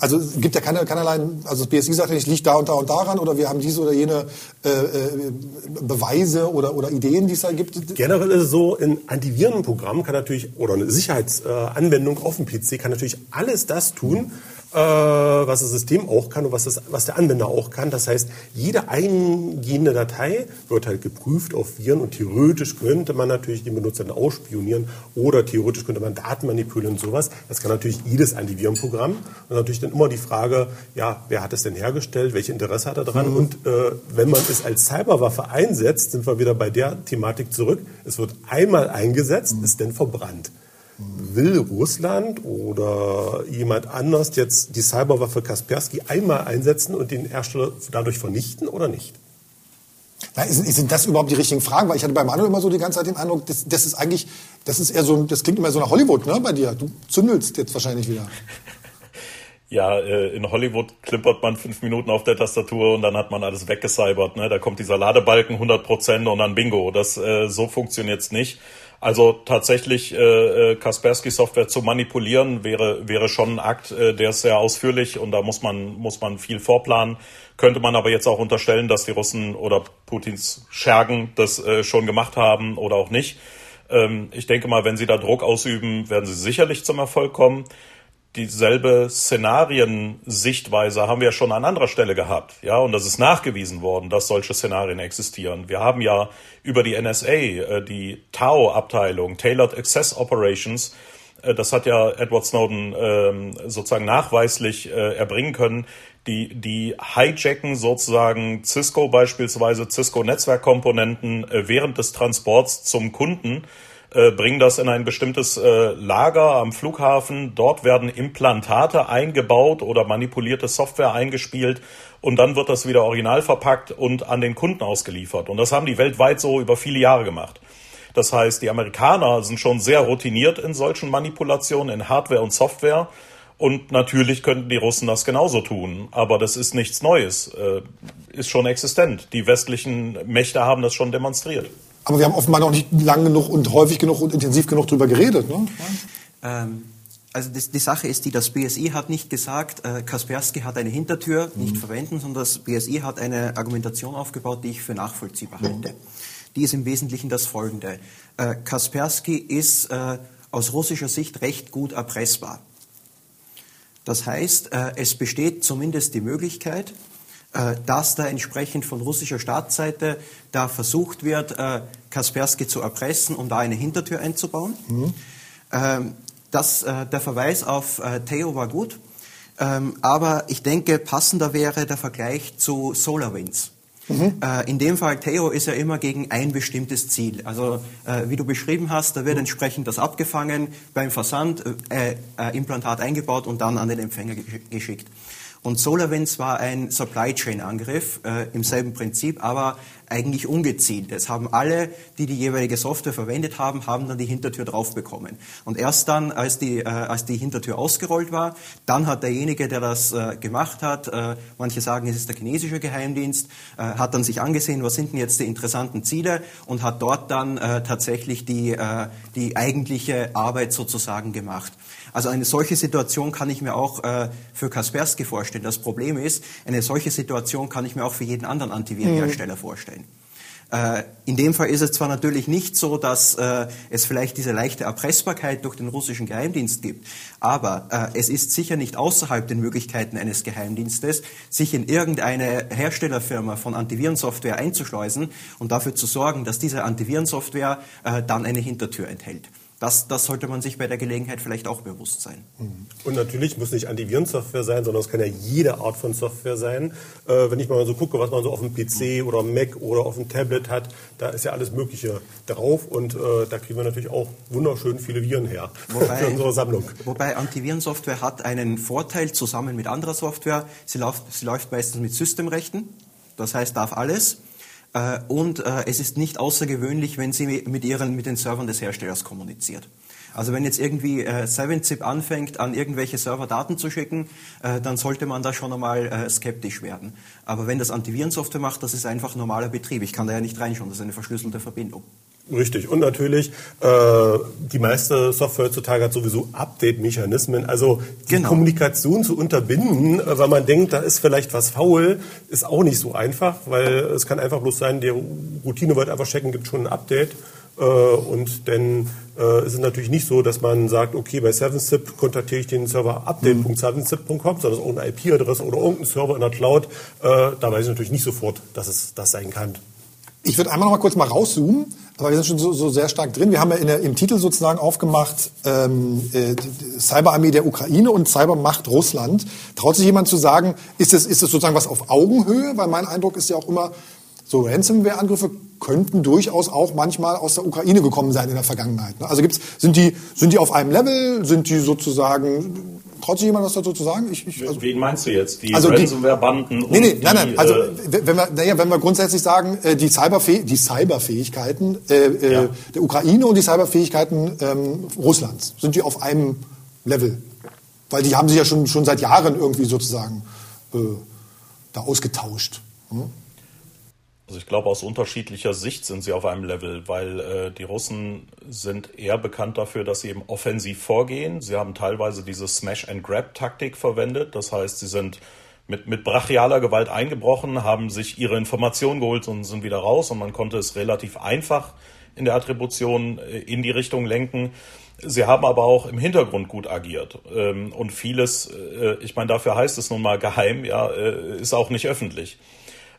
Speaker 2: also gibt ja keine, keinerlei, also das BSI sagt ja nicht, liegt da und da und daran oder wir haben diese oder jene äh, äh, Beweise oder, oder Ideen, die es da gibt.
Speaker 3: Generell ist es so, ein Antivirenprogramm kann natürlich, oder eine Sicherheitsanwendung auf dem PC kann natürlich alles das tun, äh, was das System auch kann und was, das, was der Anwender auch kann. Das heißt, jede eingehende Datei wird halt geprüft auf Viren und theoretisch könnte man natürlich den Benutzer dann ausspionieren oder theoretisch könnte man Daten manipulieren und sowas. Das kann natürlich jedes Antivirenprogramm. Und natürlich dann immer die Frage, ja, wer hat es denn hergestellt, welche Interesse hat er dran? Mhm. Und äh, wenn man es als Cyberwaffe einsetzt, sind wir wieder bei der Thematik zurück. Es wird einmal eingesetzt, mhm. ist dann verbrannt. Will Russland oder jemand anders jetzt die Cyberwaffe Kaspersky einmal einsetzen und den Hersteller dadurch vernichten oder nicht?
Speaker 2: Na, sind, sind das überhaupt die richtigen Fragen? Weil ich hatte bei Manuel immer so die ganze Zeit den Eindruck, das, das ist eigentlich, das ist eher so, das klingt immer so nach Hollywood, ne, bei dir. Du zündelst jetzt wahrscheinlich wieder.
Speaker 6: Ja, äh, in Hollywood klimpert man fünf Minuten auf der Tastatur und dann hat man alles weggecybert. Ne? Da kommt dieser Ladebalken 100 Prozent und dann Bingo. Das äh, so funktioniert's nicht. Also tatsächlich äh, äh, Kaspersky-Software zu manipulieren wäre wäre schon ein Akt, äh, der ist sehr ausführlich und da muss man muss man viel vorplanen. Könnte man aber jetzt auch unterstellen, dass die Russen oder Putins Schergen das äh, schon gemacht haben oder auch nicht. Ähm, ich denke mal, wenn sie da Druck ausüben, werden sie sicherlich zum Erfolg kommen dieselbe Szenariensichtweise haben wir schon an anderer Stelle gehabt. Ja, und das ist nachgewiesen worden, dass solche Szenarien existieren. Wir haben ja über die NSA, äh, die TAO-Abteilung, Tailored Access Operations, äh, das hat ja Edward Snowden ähm, sozusagen nachweislich äh, erbringen können, die, die hijacken sozusagen Cisco beispielsweise, Cisco-Netzwerkkomponenten während des Transports zum Kunden äh, bringen das in ein bestimmtes äh, Lager am Flughafen. Dort werden Implantate eingebaut oder manipulierte Software eingespielt und dann wird das wieder original verpackt und an den Kunden ausgeliefert. Und das haben die weltweit so über viele Jahre gemacht. Das heißt, die Amerikaner sind schon sehr routiniert in solchen Manipulationen in Hardware und Software. Und natürlich könnten die Russen das genauso tun. Aber das ist nichts Neues. Äh, ist schon existent. Die westlichen Mächte haben das schon demonstriert.
Speaker 2: Aber wir haben offenbar noch nicht lang genug und häufig genug und intensiv genug darüber geredet. Ne?
Speaker 5: Ähm, also das, die Sache ist die, das BSI hat nicht gesagt, äh, Kaspersky hat eine Hintertür nicht mhm. verwenden, sondern das BSI hat eine Argumentation aufgebaut, die ich für nachvollziehbar halte. Die ist im Wesentlichen das folgende. Äh, Kaspersky ist äh, aus russischer Sicht recht gut erpressbar. Das heißt, äh, es besteht zumindest die Möglichkeit, äh, dass da entsprechend von russischer Staatsseite da versucht wird, äh, Kaspersky zu erpressen, um da eine Hintertür einzubauen. Mhm. Ähm, das, äh, der Verweis auf Theo war gut, ähm, aber ich denke, passender wäre der Vergleich zu SolarWinds. Mhm. in dem Fall, Theo ist ja immer gegen ein bestimmtes Ziel. Also wie du beschrieben hast, da wird mhm. entsprechend das abgefangen, beim Versand äh, Implantat eingebaut und dann an den Empfänger geschickt. Und SolarWinds war ein Supply Chain Angriff äh, im selben Prinzip, aber eigentlich ungezielt. Es haben alle, die die jeweilige Software verwendet haben, haben dann die Hintertür drauf bekommen. Und erst dann, als die, äh, als die Hintertür ausgerollt war, dann hat derjenige, der das äh, gemacht hat, äh, manche sagen, es ist der chinesische Geheimdienst, äh, hat dann sich angesehen, was sind denn jetzt die interessanten Ziele und hat dort dann äh, tatsächlich die, äh, die eigentliche Arbeit sozusagen gemacht. Also eine solche Situation kann ich mir auch äh, für Kaspersky vorstellen. Das Problem ist, eine solche Situation kann ich mir auch für jeden anderen Antivirenhersteller mhm. vorstellen. Äh, in dem Fall ist es zwar natürlich nicht so, dass äh, es vielleicht diese leichte Erpressbarkeit durch den russischen Geheimdienst gibt, aber äh, es ist sicher nicht außerhalb den Möglichkeiten eines Geheimdienstes, sich in irgendeine Herstellerfirma von Antivirensoftware einzuschleusen und dafür zu sorgen, dass diese Antivirensoftware dann eine Hintertür enthält. Das, das sollte man sich bei der Gelegenheit vielleicht auch bewusst sein.
Speaker 3: Und natürlich muss nicht Antivirensoftware sein, sondern es kann ja jede Art von Software sein. Äh, wenn ich mal so gucke, was man so auf dem PC oder Mac oder auf dem Tablet hat, da ist ja alles Mögliche drauf und äh, da kriegen wir natürlich auch wunderschön viele Viren her wobei, für unsere Sammlung.
Speaker 5: Wobei Antivirensoftware hat einen Vorteil zusammen mit anderer Software. Sie läuft, sie läuft meistens mit Systemrechten, das heißt darf alles. Äh, und äh, es ist nicht außergewöhnlich, wenn sie mit, ihren, mit den Servern des Herstellers kommuniziert. Also wenn jetzt irgendwie äh, 7-Zip anfängt, an irgendwelche Server Daten zu schicken, äh, dann sollte man da schon einmal äh, skeptisch werden. Aber wenn das Antivirensoftware macht, das ist einfach normaler Betrieb. Ich kann da ja nicht reinschauen, das ist eine verschlüsselte Verbindung.
Speaker 3: Richtig. Und natürlich, äh, die meiste Software heutzutage hat sowieso Update-Mechanismen. Also die genau. Kommunikation zu unterbinden, äh, weil man denkt, da ist vielleicht was faul, ist auch nicht so einfach, weil es kann einfach bloß sein, die Routine wird einfach checken, gibt schon ein Update. Äh, und dann äh, ist es natürlich nicht so, dass man sagt, okay, bei 7zip kontaktiere ich den Server update.7zip.com, sondern es ist irgendeine IP-Adresse oder irgendein Server in der Cloud. Äh, da weiß ich natürlich nicht sofort, dass es das sein kann.
Speaker 2: Ich würde einmal noch mal kurz mal rauszoomen, aber wir sind schon so, so sehr stark drin. Wir haben ja der, im Titel sozusagen aufgemacht ähm, äh, Cyberarmee der Ukraine und Cybermacht Russland. Traut sich jemand zu sagen, ist es, ist es sozusagen was auf Augenhöhe? Weil mein Eindruck ist ja auch immer, so Ransomware-Angriffe könnten durchaus auch manchmal aus der Ukraine gekommen sein in der Vergangenheit. Ne? Also gibt's, sind, die, sind die auf einem Level? Sind die sozusagen Traut sich jemand was dazu zu sagen?
Speaker 6: Ich, ich, also, Wen meinst du jetzt? Die also Ransomware-Banden?
Speaker 2: Nee, nee, nein, nein. Also, äh, wenn wir, naja, wenn wir grundsätzlich sagen, äh, die, Cyberfäh die Cyberfähigkeiten äh, äh, ja. der Ukraine und die Cyberfähigkeiten ähm, Russlands, sind die auf einem Level? Weil die haben sich ja schon, schon seit Jahren irgendwie sozusagen äh, da ausgetauscht. Hm?
Speaker 6: Also ich glaube, aus unterschiedlicher Sicht sind sie auf einem Level, weil äh, die Russen sind eher bekannt dafür, dass sie eben offensiv vorgehen. Sie haben teilweise diese Smash-and-Grab-Taktik verwendet. Das heißt, sie sind mit, mit brachialer Gewalt eingebrochen, haben sich ihre Informationen geholt und sind wieder raus. Und man konnte es relativ einfach in der Attribution äh, in die Richtung lenken. Sie haben aber auch im Hintergrund gut agiert. Ähm, und vieles, äh, ich meine, dafür heißt es nun mal geheim, ja, äh, ist auch nicht öffentlich.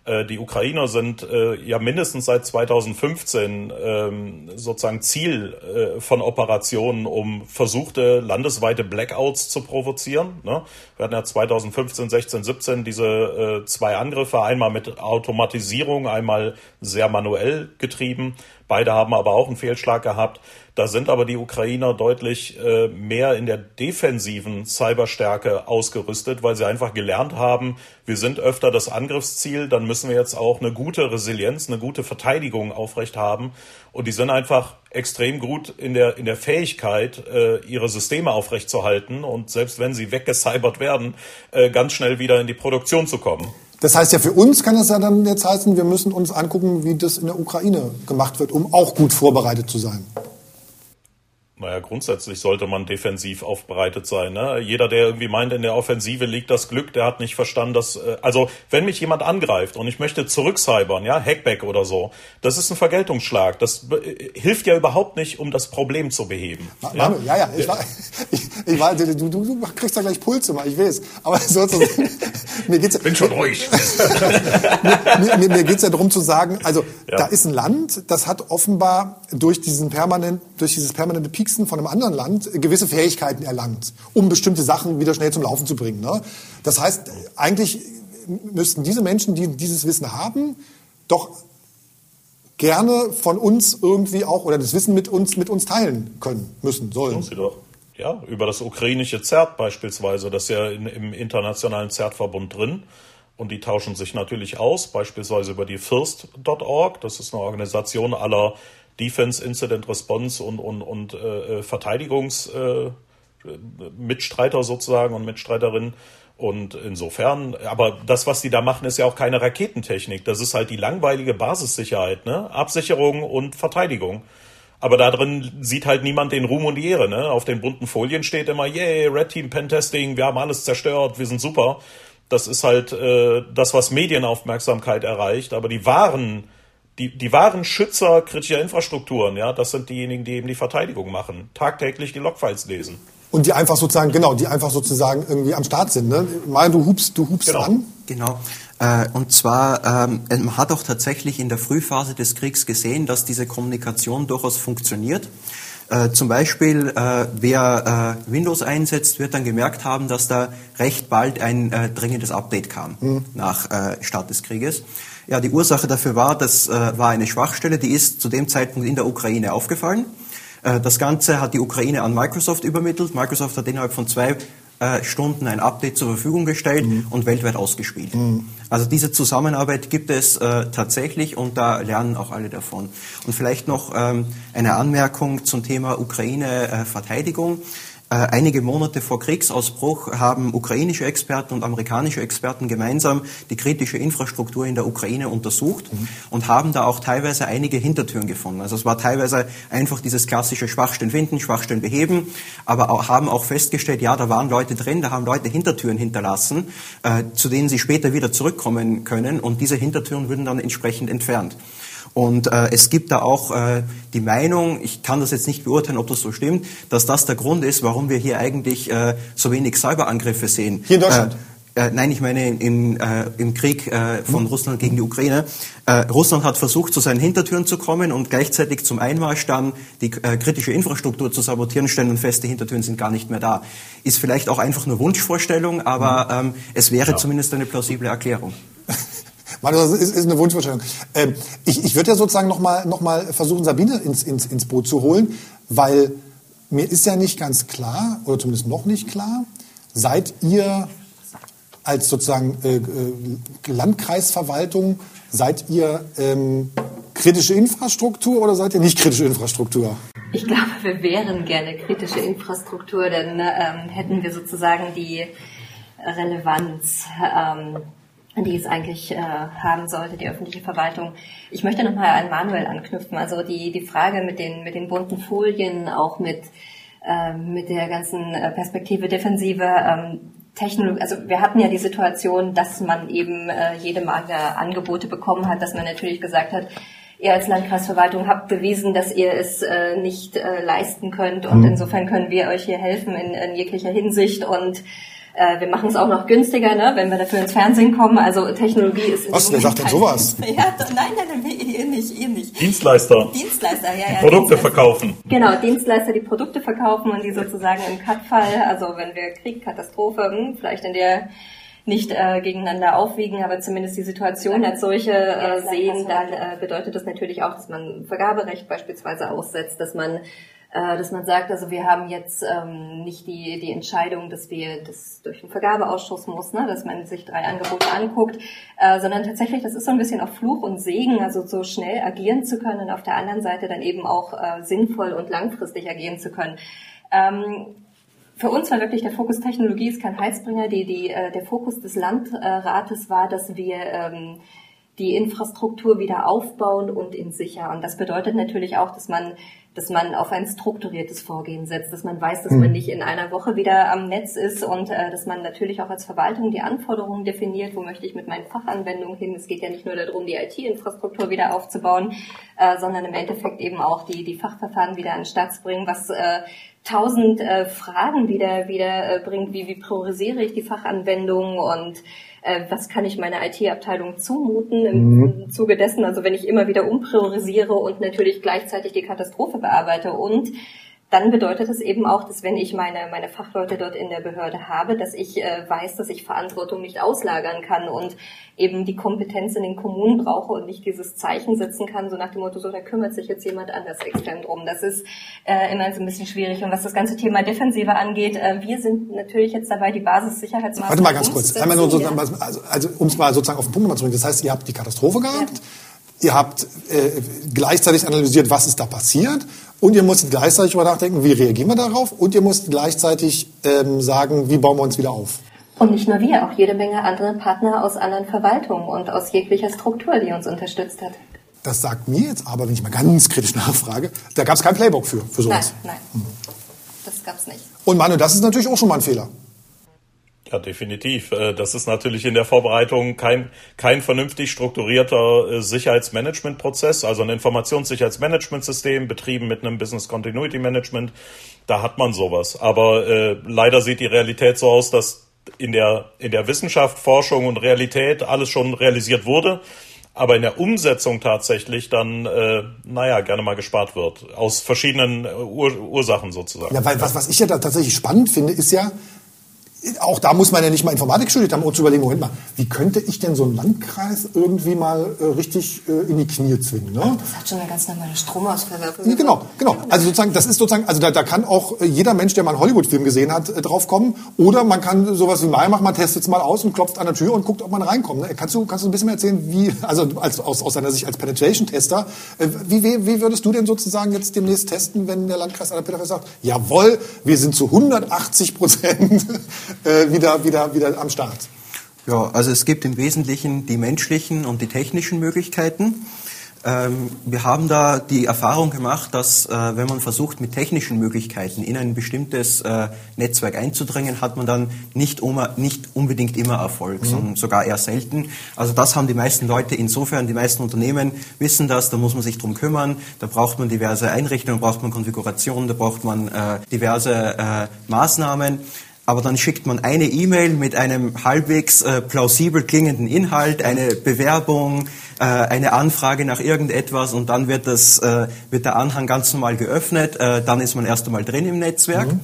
Speaker 6: Äh, die Ukrainer sind äh, ja mindestens seit 2015 ähm, sozusagen Ziel äh, von Operationen, um versuchte landesweite Blackouts zu provozieren. Ne? Wir hatten ja 2015, 16, 17 diese zwei Angriffe, einmal mit Automatisierung, einmal sehr manuell getrieben. Beide haben aber auch einen Fehlschlag gehabt. Da sind aber die Ukrainer deutlich äh, mehr in der defensiven Cyberstärke ausgerüstet, weil sie einfach gelernt haben, wir sind öfter das Angriffsziel, dann müssen wir jetzt auch eine gute Resilienz, eine gute Verteidigung aufrecht haben. Und die sind einfach extrem gut in der, in der Fähigkeit, äh, ihre Systeme aufrechtzuerhalten und selbst wenn sie weggecybert werden, äh, ganz schnell wieder in die Produktion zu kommen.
Speaker 2: Das heißt ja, für uns kann es ja dann jetzt heißen, wir müssen uns angucken, wie das in der Ukraine gemacht wird, um auch gut vorbereitet zu sein.
Speaker 6: Naja, grundsätzlich sollte man defensiv aufbereitet sein. Ne? Jeder, der irgendwie meint, in der Offensive liegt das Glück, der hat nicht verstanden, dass. Äh, also, wenn mich jemand angreift und ich möchte zurückcybern, ja, Hackback oder so, das ist ein Vergeltungsschlag. Das äh, hilft ja überhaupt nicht, um das Problem zu beheben.
Speaker 2: Ma, ja? ja, ja, ich, war, ich, ich war, du, du, du kriegst da gleich Puls immer, ich weiß. Aber sozusagen,
Speaker 6: mir geht's Bin schon ruhig.
Speaker 2: mir, mir, mir geht's ja darum zu sagen, also ja. da ist ein Land, das hat offenbar durch diesen permanent, durch dieses permanente Peak Wichsen von einem anderen Land gewisse Fähigkeiten erlangt, um bestimmte Sachen wieder schnell zum Laufen zu bringen. Ne? Das heißt, eigentlich müssten diese Menschen, die dieses Wissen haben, doch gerne von uns irgendwie auch oder das Wissen mit uns mit uns teilen können, müssen, sollen.
Speaker 6: Sie doch. Ja, über das ukrainische ZERT beispielsweise, das ist ja in, im internationalen ZERT-Verbund drin. Und die tauschen sich natürlich aus, beispielsweise über die FIRST.org. Das ist eine Organisation aller Defense, Incident Response und, und, und äh, Verteidigungsmitstreiter äh, sozusagen und Mitstreiterinnen. Und insofern, aber das, was die da machen, ist ja auch keine Raketentechnik. Das ist halt die langweilige Basissicherheit, ne? Absicherung und Verteidigung. Aber da drin sieht halt niemand den Ruhm und die Ehre, ne? Auf den bunten Folien steht immer, yay, Red Team Pentesting, wir haben alles zerstört, wir sind super. Das ist halt äh, das, was Medienaufmerksamkeit erreicht. Aber die wahren, die, die wahren Schützer kritischer Infrastrukturen, ja, das sind diejenigen, die eben die Verteidigung machen, tagtäglich die Logfiles lesen.
Speaker 2: Und die einfach sozusagen, genau, die einfach sozusagen irgendwie am Start sind. Ne? Mal, du hupst, du hupst
Speaker 5: genau.
Speaker 2: an.
Speaker 5: Genau. Äh, und zwar, ähm, man hat auch tatsächlich in der Frühphase des Kriegs gesehen, dass diese Kommunikation durchaus funktioniert. Äh, zum Beispiel, äh, wer äh, Windows einsetzt, wird dann gemerkt haben, dass da recht bald ein äh, dringendes Update kam mhm. nach äh, Start des Krieges. Ja, die Ursache dafür war, das äh, war eine Schwachstelle, die ist zu dem Zeitpunkt in der Ukraine aufgefallen. Äh, das Ganze hat die Ukraine an Microsoft übermittelt. Microsoft hat innerhalb von zwei äh, Stunden ein Update zur Verfügung gestellt mhm. und weltweit ausgespielt. Mhm. Also diese Zusammenarbeit gibt es äh, tatsächlich und da lernen auch alle davon. Und vielleicht noch ähm, eine Anmerkung zum Thema Ukraine-Verteidigung. Äh, einige Monate vor Kriegsausbruch haben ukrainische Experten und amerikanische Experten gemeinsam die kritische Infrastruktur in der Ukraine untersucht mhm. und haben da auch teilweise einige Hintertüren gefunden. Also es war teilweise einfach dieses klassische Schwachstellen finden, Schwachstellen beheben, aber auch, haben auch festgestellt, ja, da waren Leute drin, da haben Leute Hintertüren hinterlassen, äh, zu denen sie später wieder zurückkommen können und diese Hintertüren würden dann entsprechend entfernt. Und äh, es gibt da auch äh, die Meinung, ich kann das jetzt nicht beurteilen, ob das so stimmt, dass das der Grund ist, warum wir hier eigentlich äh, so wenig Cyberangriffe sehen.
Speaker 2: Hier in Deutschland?
Speaker 5: Äh, äh, nein, ich meine im, äh, im Krieg äh, von hm. Russland gegen die Ukraine. Äh, Russland hat versucht, zu seinen Hintertüren zu kommen und gleichzeitig zum Einmarsch dann die äh, kritische Infrastruktur zu sabotieren, stellen und fest, die Hintertüren sind gar nicht mehr da. Ist vielleicht auch einfach nur Wunschvorstellung, aber hm. ähm, es wäre ja. zumindest eine plausible Erklärung.
Speaker 2: Das ist, ist eine Wunschvorstellung. Ähm, ich ich würde ja sozusagen nochmal noch mal versuchen, Sabine ins, ins, ins Boot zu holen, weil mir ist ja nicht ganz klar, oder zumindest noch nicht klar, seid ihr als sozusagen äh, äh, Landkreisverwaltung, seid ihr ähm, kritische Infrastruktur oder seid ihr nicht kritische Infrastruktur?
Speaker 4: Ich glaube, wir wären gerne kritische Infrastruktur, denn ähm, hätten wir sozusagen die Relevanz. Ähm, die es eigentlich äh, haben sollte, die öffentliche Verwaltung. Ich möchte nochmal an Manuel anknüpfen. Also die, die Frage mit den, mit den bunten Folien, auch mit, äh, mit der ganzen äh, Perspektive Defensive, ähm, Technologie, also wir hatten ja die Situation, dass man eben äh, jede Menge Angebote bekommen hat, dass man natürlich gesagt hat, ihr als Landkreisverwaltung habt bewiesen, dass ihr es äh, nicht äh, leisten könnt und mhm. insofern können wir euch hier helfen in, in jeglicher Hinsicht und äh, wir machen es auch noch günstiger, ne, wenn wir dafür ins Fernsehen kommen. Also Technologie ist...
Speaker 2: Was, wer sagt denn sowas?
Speaker 4: Ja, nein, nein, nein, ihr nicht, ihr nicht.
Speaker 6: Dienstleister.
Speaker 4: Dienstleister, ja,
Speaker 6: ja. Produkte Dienstleister. verkaufen.
Speaker 4: Genau, Dienstleister, die Produkte verkaufen und die sozusagen im Cut-Fall, also wenn wir Krieg, Katastrophe, hm, vielleicht in der nicht äh, gegeneinander aufwiegen, aber zumindest die Situation als solche äh, sehen, dann äh, bedeutet das natürlich auch, dass man Vergaberecht beispielsweise aussetzt, dass man äh, dass man sagt, also wir haben jetzt ähm, nicht die, die Entscheidung, dass wir das durch den Vergabeausschuss muss, ne, dass man sich drei Angebote anguckt, äh, sondern tatsächlich, das ist so ein bisschen auch Fluch und Segen, also so schnell agieren zu können und auf der anderen Seite dann eben auch äh, sinnvoll und langfristig agieren zu können. Ähm, für uns war wirklich der Fokus Technologie ist kein Heizbringer. Die, die, äh, der Fokus des Landrates war, dass wir ähm, die Infrastruktur wieder aufbauen und in sicher. Und das bedeutet natürlich auch, dass man dass man auf ein strukturiertes Vorgehen setzt, dass man weiß, dass man hm. nicht in einer Woche wieder am Netz ist und äh, dass man natürlich auch als Verwaltung die Anforderungen definiert, wo möchte ich mit meinen Fachanwendungen hin. Es geht ja nicht nur darum, die IT-Infrastruktur wieder aufzubauen, äh, sondern im Endeffekt eben auch die, die Fachverfahren wieder an den Start zu bringen, was äh, tausend äh, Fragen wieder, wieder äh, bringt, wie, wie priorisiere ich die Fachanwendungen und äh, was kann ich meiner IT-Abteilung zumuten im, mhm. Zuge dessen, also wenn ich immer wieder umpriorisiere und natürlich gleichzeitig die Katastrophe bearbeite und dann bedeutet es eben auch, dass wenn ich meine, meine Fachleute dort in der Behörde habe, dass ich äh, weiß, dass ich Verantwortung nicht auslagern kann und eben die Kompetenz in den Kommunen brauche und nicht dieses Zeichen setzen kann, so nach dem Motto, so, da kümmert sich jetzt jemand anders extern drum. Das ist äh, immer so ein bisschen schwierig. Und was das ganze Thema Defensive angeht, äh, wir sind natürlich jetzt dabei, die Basissicherheitsmaßnahmen
Speaker 2: Warte mal ganz kurz. Nur so, also, also um es mal sozusagen auf den Punkt mal zu bringen. Das heißt, ihr habt die Katastrophe gehabt. Ja. Ihr habt äh, gleichzeitig analysiert, was ist da passiert und ihr müsst gleichzeitig darüber nachdenken, wie reagieren wir darauf und ihr müsst gleichzeitig ähm, sagen, wie bauen wir uns wieder auf.
Speaker 4: Und nicht nur wir, auch jede Menge andere Partner aus anderen Verwaltungen und aus jeglicher Struktur, die uns unterstützt hat.
Speaker 2: Das sagt mir jetzt aber, wenn ich mal ganz kritisch nachfrage, da gab es kein Playbook für, für sowas.
Speaker 4: Nein, nein. Hm. Das gab es nicht.
Speaker 2: Und Manu, das ist natürlich auch schon mal ein Fehler.
Speaker 6: Ja, definitiv. Äh, das ist natürlich in der Vorbereitung kein, kein vernünftig strukturierter äh, Sicherheitsmanagementprozess, also ein Informationssicherheitsmanagementsystem betrieben mit einem Business Continuity Management. Da hat man sowas. Aber äh, leider sieht die Realität so aus, dass in der, in der Wissenschaft, Forschung und Realität alles schon realisiert wurde, aber in der Umsetzung tatsächlich dann, äh, naja, gerne mal gespart wird. Aus verschiedenen Ur Ursachen sozusagen.
Speaker 2: Ja, weil was, was ich ja da tatsächlich spannend finde, ist ja, auch da muss man ja nicht mal Informatik studiert haben, um zu überlegen, Moment mal, wie könnte ich denn so einen Landkreis irgendwie mal äh, richtig äh, in die Knie zwingen?
Speaker 4: Ne? Das hat schon eine ganz normale Stromausfall.
Speaker 2: Genau, genau. Also sozusagen, das ist sozusagen, also da, da kann auch äh, jeder Mensch, der mal einen Hollywood-Film gesehen hat, äh, drauf kommen. Oder man kann sowas wie Mai machen, man testet es mal aus und klopft an der Tür und guckt, ob man reinkommt. Ne? Kannst du, kannst du ein bisschen mehr erzählen, wie, also als, aus, aus deiner Sicht als Penetration-Tester, äh, wie, wie, wie würdest du denn sozusagen jetzt demnächst testen, wenn der Landkreis Anna-Peter sagt, jawohl, wir sind zu 180 Prozent äh, wieder, wieder, wieder am Start?
Speaker 5: Ja, also es gibt im Wesentlichen die menschlichen und die technischen Möglichkeiten. Ähm, wir haben da die Erfahrung gemacht, dass äh, wenn man versucht, mit technischen Möglichkeiten in ein bestimmtes äh, Netzwerk einzudringen, hat man dann nicht, nicht unbedingt immer Erfolg, mhm. sondern sogar eher selten. Also das haben die meisten Leute insofern, die meisten Unternehmen wissen das, da muss man sich drum kümmern, da braucht man diverse Einrichtungen, da braucht man Konfigurationen, da braucht man äh, diverse Maßnahmen aber dann schickt man eine E-Mail mit einem halbwegs äh, plausibel klingenden Inhalt, eine Bewerbung, äh, eine Anfrage nach irgendetwas und dann wird, das, äh, wird der Anhang ganz normal geöffnet, äh, dann ist man erst einmal drin im Netzwerk. Mhm.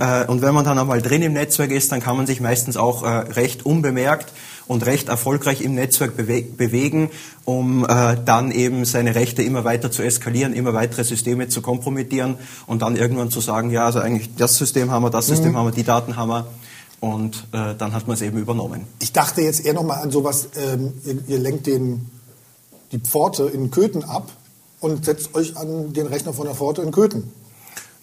Speaker 5: Äh, und wenn man dann einmal drin im Netzwerk ist, dann kann man sich meistens auch äh, recht unbemerkt und recht erfolgreich im Netzwerk bewe bewegen, um äh, dann eben seine Rechte immer weiter zu eskalieren, immer weitere Systeme zu kompromittieren und dann irgendwann zu sagen, ja, also eigentlich das System haben wir, das System mhm. haben wir, die Daten haben wir. Und äh, dann hat man es eben übernommen.
Speaker 2: Ich dachte jetzt eher nochmal an sowas, ähm, ihr, ihr lenkt den, die Pforte in Köthen ab und setzt euch an den Rechner von der Pforte in Köthen.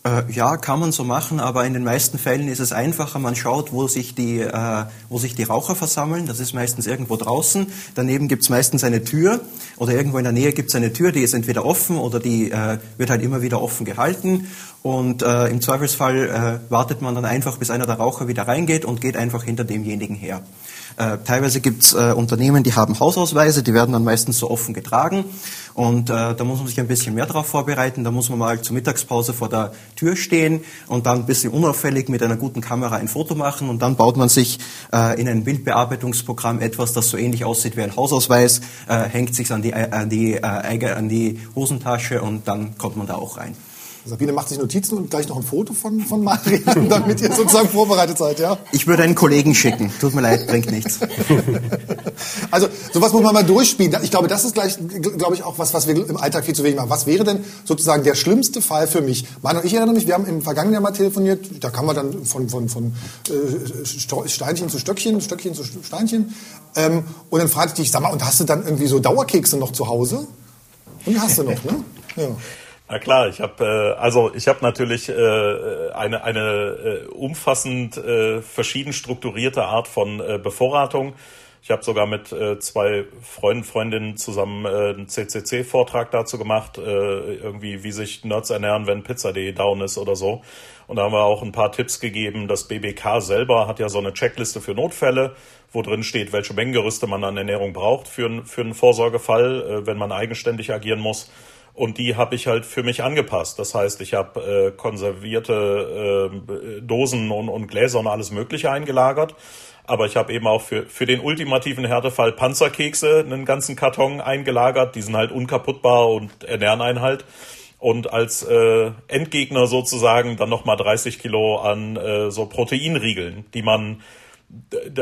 Speaker 5: Äh, ja, kann man so machen, aber in den meisten Fällen ist es einfacher. Man schaut, wo sich die, äh, wo sich die Raucher versammeln. Das ist meistens irgendwo draußen. Daneben gibt's meistens eine Tür oder irgendwo in der Nähe gibt's eine Tür, die ist entweder offen oder die äh, wird halt immer wieder offen gehalten. Und äh, im Zweifelsfall äh, wartet man dann einfach, bis einer der Raucher wieder reingeht und geht einfach hinter demjenigen her. Äh, teilweise gibt's äh, Unternehmen, die haben Hausausweise, die werden dann meistens so offen getragen. Und äh, da muss man sich ein bisschen mehr darauf vorbereiten. Da muss man mal zur Mittagspause vor der Tür stehen und dann ein bisschen unauffällig mit einer guten Kamera ein Foto machen. Und dann baut man sich äh, in ein Bildbearbeitungsprogramm etwas, das so ähnlich aussieht wie ein Hausausweis, äh, hängt sich an die, äh, an, die, an die Hosentasche und dann kommt man da auch rein.
Speaker 2: Sabine macht sich Notizen und gleich noch ein Foto von, von Marian, damit ihr sozusagen vorbereitet seid, ja?
Speaker 5: Ich würde einen Kollegen schicken. Tut mir leid, bringt nichts.
Speaker 2: Also, sowas muss man mal durchspielen. Ich glaube, das ist gleich, glaube ich, auch was, was wir im Alltag viel zu wenig machen. Was wäre denn sozusagen der schlimmste Fall für mich? Meine und ich erinnere mich, wir haben im vergangenen Jahr mal telefoniert, da kann man dann von, von, von äh, Steinchen zu Stöckchen, Stöckchen zu Steinchen. Ähm, und dann fragte ich dich, sag mal, und hast du dann irgendwie so Dauerkekse noch zu Hause? Und die hast du noch, ne?
Speaker 6: Ja. Na klar, ich habe äh, also ich habe natürlich äh, eine eine äh, umfassend äh, verschieden strukturierte Art von äh, Bevorratung. Ich habe sogar mit äh, zwei Freunden Freundinnen zusammen äh, einen CCC-Vortrag dazu gemacht, äh, irgendwie wie sich Nerds ernähren, wenn Pizza.de down ist oder so. Und da haben wir auch ein paar Tipps gegeben. Das BBK selber hat ja so eine Checkliste für Notfälle, wo drin steht, welche Mengengerüste man an Ernährung braucht für, für einen Vorsorgefall, äh, wenn man eigenständig agieren muss. Und die habe ich halt für mich angepasst. Das heißt, ich habe äh, konservierte äh, Dosen und, und Gläser und alles Mögliche eingelagert. Aber ich habe eben auch für, für den ultimativen Härtefall Panzerkekse einen ganzen Karton eingelagert. Die sind halt unkaputtbar und ernähren einen halt. und als äh, Endgegner sozusagen dann nochmal 30 Kilo an äh, so Proteinriegeln, die man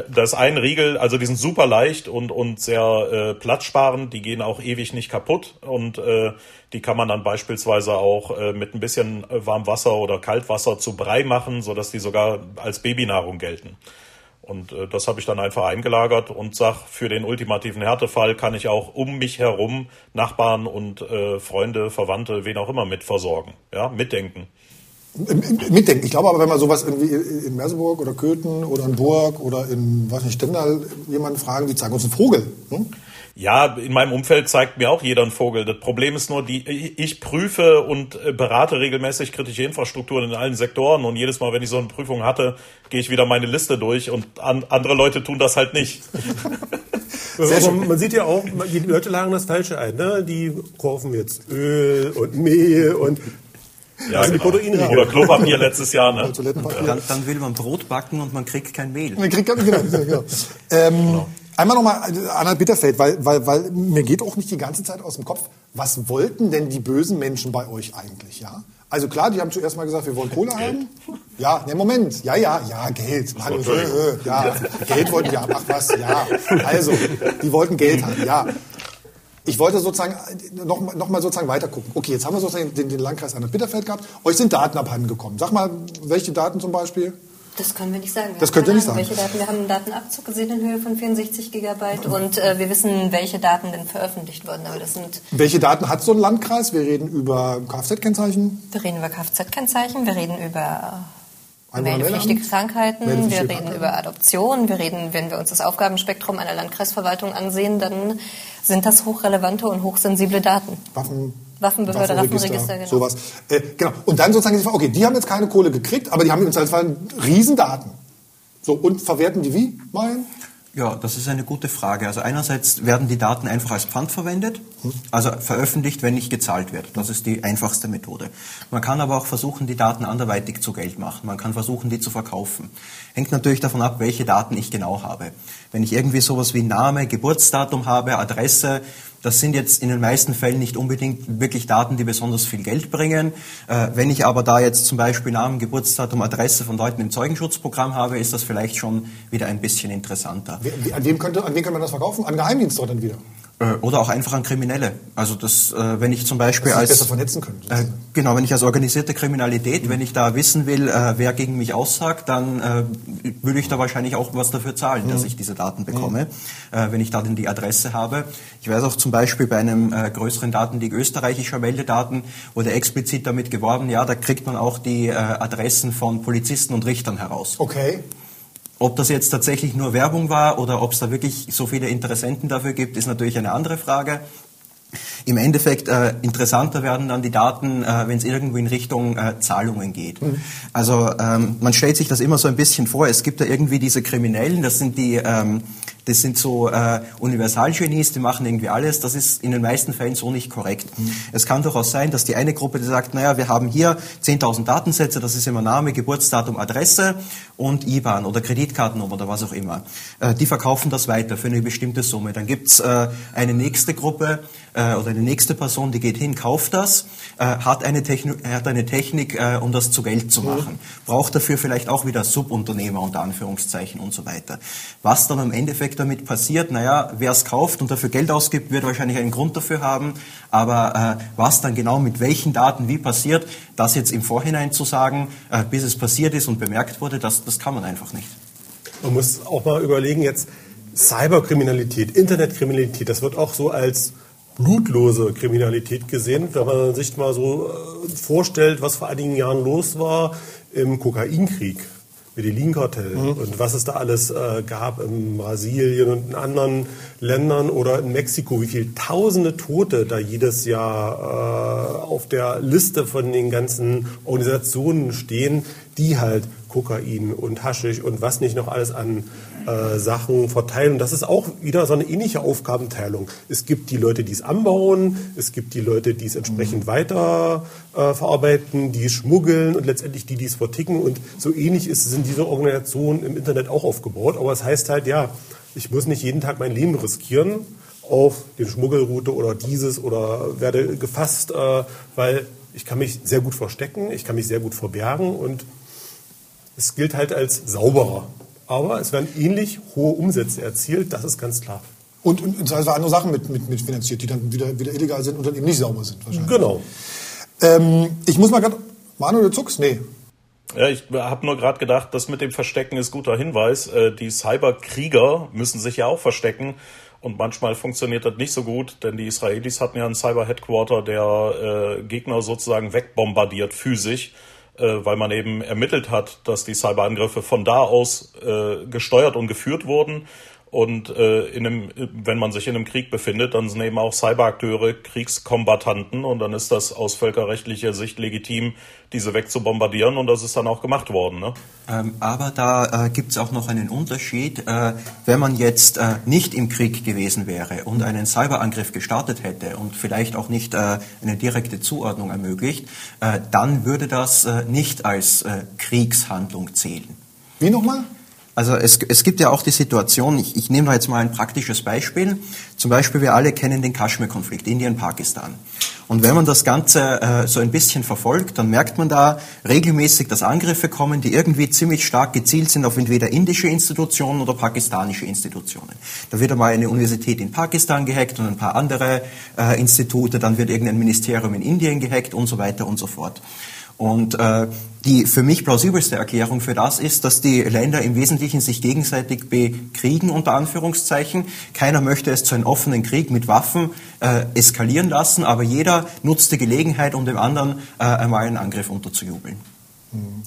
Speaker 6: das ein Riegel, also die sind super leicht und, und sehr äh, platzsparend, die gehen auch ewig nicht kaputt und äh, die kann man dann beispielsweise auch äh, mit ein bisschen Warmwasser oder Kaltwasser zu Brei machen, sodass die sogar als Babynahrung gelten. Und äh, das habe ich dann einfach eingelagert und sag, für den ultimativen Härtefall kann ich auch um mich herum Nachbarn und äh, Freunde, Verwandte, wen auch immer mit versorgen, ja, mitdenken.
Speaker 2: Mitdenken. Ich glaube aber, wenn man sowas irgendwie in Merseburg oder Köthen oder in Burg oder in, was nicht, Stendal jemanden fragen, die zeigen uns einen Vogel. Hm?
Speaker 6: Ja, in meinem Umfeld zeigt mir auch jeder einen Vogel. Das Problem ist nur, die, ich prüfe und äh, berate regelmäßig kritische Infrastrukturen in allen Sektoren und jedes Mal, wenn ich so eine Prüfung hatte, gehe ich wieder meine Liste durch und an, andere Leute tun das halt nicht.
Speaker 3: Man sieht ja auch, die Leute lagen das Falsche ein. Ne? Die kaufen jetzt Öl und Mehl und
Speaker 6: ja, also genau. die Oder Klopapier letztes Jahr. Ne?
Speaker 5: Dann, dann, will man Brot backen und man kriegt kein Mehl.
Speaker 2: Man kriegt kein, genau, genau. Ähm, genau. Einmal nochmal Anna Bitterfeld, weil, weil, weil mir geht auch nicht die ganze Zeit aus dem Kopf, was wollten denn die bösen Menschen bei euch eigentlich, ja? Also klar, die haben zuerst mal gesagt, wir wollen Kohle Geld. haben. Ja, ne Moment. Ja, ja, ja, Geld. Mann, äh, äh, ja, Geld wollten die haben. Ach was, ja. Also, die wollten Geld haben, ja. Ich wollte sozusagen noch, noch mal sozusagen weiter gucken. Okay, jetzt haben wir sozusagen den, den Landkreis Anhalt-Bitterfeld gehabt. Euch sind Daten abhanden gekommen. Sag mal, welche Daten zum Beispiel?
Speaker 4: Das können wir nicht sagen. Wir
Speaker 2: das könnt ihr nicht sagen.
Speaker 4: Welche Daten? Wir haben einen Datenabzug gesehen in Höhe von 64 Gigabyte und äh, wir wissen, welche Daten denn veröffentlicht wurden. Aber das sind
Speaker 2: welche Daten hat so ein Landkreis? Wir reden über Kfz-Kennzeichen.
Speaker 4: Wir reden über Kfz-Kennzeichen. Wir reden über Meldepflichtige Krankheiten, wir reden über Adoption, wir reden, wenn wir uns das Aufgabenspektrum einer Landkreisverwaltung ansehen, dann sind das hochrelevante und hochsensible Daten.
Speaker 2: Waffen,
Speaker 4: Waffenbehörde, Waffenregister, Waffenregister
Speaker 2: genau. Sowas. Äh, genau. Und dann sozusagen okay, die haben jetzt keine Kohle gekriegt, aber die haben im Zweifelsfall Riesendaten. So, und verwerten die wie, Marian?
Speaker 5: Ja, das ist eine gute Frage. Also einerseits werden die Daten einfach als Pfand verwendet, also veröffentlicht, wenn nicht gezahlt wird. Das ist die einfachste Methode. Man kann aber auch versuchen, die Daten anderweitig zu Geld machen. Man kann versuchen, die zu verkaufen. Hängt natürlich davon ab, welche Daten ich genau habe. Wenn ich irgendwie sowas wie Name, Geburtsdatum habe, Adresse, das sind jetzt in den meisten Fällen nicht unbedingt wirklich Daten, die besonders viel Geld bringen. Äh, wenn ich aber da jetzt zum Beispiel Namen, Geburtsdatum, Adresse von Leuten im Zeugenschutzprogramm habe, ist das vielleicht schon wieder ein bisschen interessanter.
Speaker 2: An wem könnte, an wen kann man das verkaufen? An Geheimdienste dann wieder?
Speaker 5: Äh, oder auch einfach an Kriminelle. Also das, äh, wenn ich zum Beispiel als
Speaker 2: besser vernetzen können.
Speaker 5: Äh, genau, wenn ich als organisierte Kriminalität, mhm. wenn ich da wissen will, äh, wer gegen mich aussagt, dann äh, würde ich da wahrscheinlich auch was dafür zahlen, mhm. dass ich diese Daten bekomme, mhm. wenn ich da denn die Adresse habe. Ich weiß auch zum Beispiel bei einem größeren Datenleak österreichischer Meldedaten wurde explizit damit geworben, ja, da kriegt man auch die Adressen von Polizisten und Richtern heraus.
Speaker 2: Okay.
Speaker 5: Ob das jetzt tatsächlich nur Werbung war oder ob es da wirklich so viele Interessenten dafür gibt, ist natürlich eine andere Frage. Im Endeffekt äh, interessanter werden dann die Daten, äh, wenn es irgendwo in Richtung äh, Zahlungen geht. Mhm. Also ähm, man stellt sich das immer so ein bisschen vor, es gibt da irgendwie diese Kriminellen, das sind die, ähm, das sind so äh, Universalgenies, die machen irgendwie alles. Das ist in den meisten Fällen so nicht korrekt. Mhm. Es kann durchaus sein, dass die eine Gruppe, die sagt, naja, wir haben hier 10.000 Datensätze, das ist immer Name, Geburtsdatum, Adresse und IBAN oder Kreditkartennummer oder was auch immer. Äh, die verkaufen das weiter für eine bestimmte Summe. Dann gibt's äh, eine nächste Gruppe, äh, oder eine nächste Person, die geht hin, kauft das, äh, hat, eine Technik, hat eine Technik, äh, um das zu Geld zu machen, mhm. braucht dafür vielleicht auch wieder Subunternehmer unter Anführungszeichen und so weiter. Was dann im Endeffekt damit passiert, naja, wer es kauft und dafür Geld ausgibt, wird wahrscheinlich einen Grund dafür haben, aber äh, was dann genau mit welchen Daten wie passiert, das jetzt im Vorhinein zu sagen, äh, bis es passiert ist und bemerkt wurde, das, das kann man einfach nicht.
Speaker 3: Man muss auch mal überlegen jetzt, Cyberkriminalität, Internetkriminalität, das wird auch so als blutlose Kriminalität gesehen. Wenn man sich mal so äh, vorstellt, was vor einigen Jahren los war im Kokainkrieg. Medellin-Kartell mhm. und was es da alles äh, gab in Brasilien und in anderen Ländern oder in Mexiko, wie viele tausende Tote da jedes Jahr äh, auf der Liste von den ganzen Organisationen stehen, die halt Kokain und Haschisch und was nicht noch alles an äh, Sachen verteilen. Und das ist auch wieder so eine ähnliche Aufgabenteilung. Es gibt die Leute, die es anbauen, es gibt die Leute, die es entsprechend mhm. weiter äh, verarbeiten, die es schmuggeln und letztendlich die, die es verticken. Und so ähnlich ist, sind diese Organisationen im Internet auch aufgebaut. Aber es heißt halt, ja, ich muss nicht jeden Tag mein Leben riskieren auf den Schmuggelroute oder dieses oder werde gefasst, äh, weil Ich kann mich sehr gut verstecken, ich kann mich sehr gut verbergen und es gilt halt als sauberer. Aber es werden ähnlich hohe Umsätze erzielt, das ist ganz klar.
Speaker 2: Und, und, und andere Sachen mit, mit, mit finanziert, die dann wieder, wieder illegal sind und dann eben nicht sauber sind wahrscheinlich.
Speaker 3: Genau.
Speaker 2: Ähm, ich muss mal gerade. Manu, du zuckst? Nee.
Speaker 6: Ja, ich habe nur gerade gedacht, das mit dem Verstecken ist guter Hinweis. Äh, die Cyberkrieger müssen sich ja auch verstecken. Und manchmal funktioniert das nicht so gut, denn die Israelis hatten ja ein Cyber-Headquarter, der äh, Gegner sozusagen wegbombardiert physisch, weil man eben ermittelt hat, dass die Cyberangriffe von da aus äh, gesteuert und geführt wurden. Und äh, in einem, wenn man sich in einem Krieg befindet, dann sind eben auch Cyberakteure Kriegskombattanten und dann ist das aus völkerrechtlicher Sicht legitim, diese wegzubombardieren und das ist dann auch gemacht worden. Ne?
Speaker 5: Ähm, aber da äh, gibt es auch noch einen Unterschied. Äh, wenn man jetzt äh, nicht im Krieg gewesen wäre und einen Cyberangriff gestartet hätte und vielleicht auch nicht äh, eine direkte Zuordnung ermöglicht, äh, dann würde das äh, nicht als äh, Kriegshandlung zählen.
Speaker 2: Wie nochmal?
Speaker 5: Also es, es gibt ja auch die Situation, ich, ich nehme da jetzt mal ein praktisches Beispiel. Zum Beispiel, wir alle kennen den Kaschmir-Konflikt, Indien-Pakistan. Und wenn man das Ganze äh, so ein bisschen verfolgt, dann merkt man da regelmäßig, dass Angriffe kommen, die irgendwie ziemlich stark gezielt sind auf entweder indische Institutionen oder pakistanische Institutionen. Da wird einmal eine Universität in Pakistan gehackt und ein paar andere äh, Institute, dann wird irgendein Ministerium in Indien gehackt und so weiter und so fort. Und äh, die für mich plausibelste Erklärung für das ist, dass die Länder im Wesentlichen sich gegenseitig bekriegen, unter Anführungszeichen. Keiner möchte es zu einem offenen Krieg mit Waffen äh, eskalieren lassen, aber jeder nutzt die Gelegenheit, um dem anderen äh, einmal einen Angriff unterzujubeln.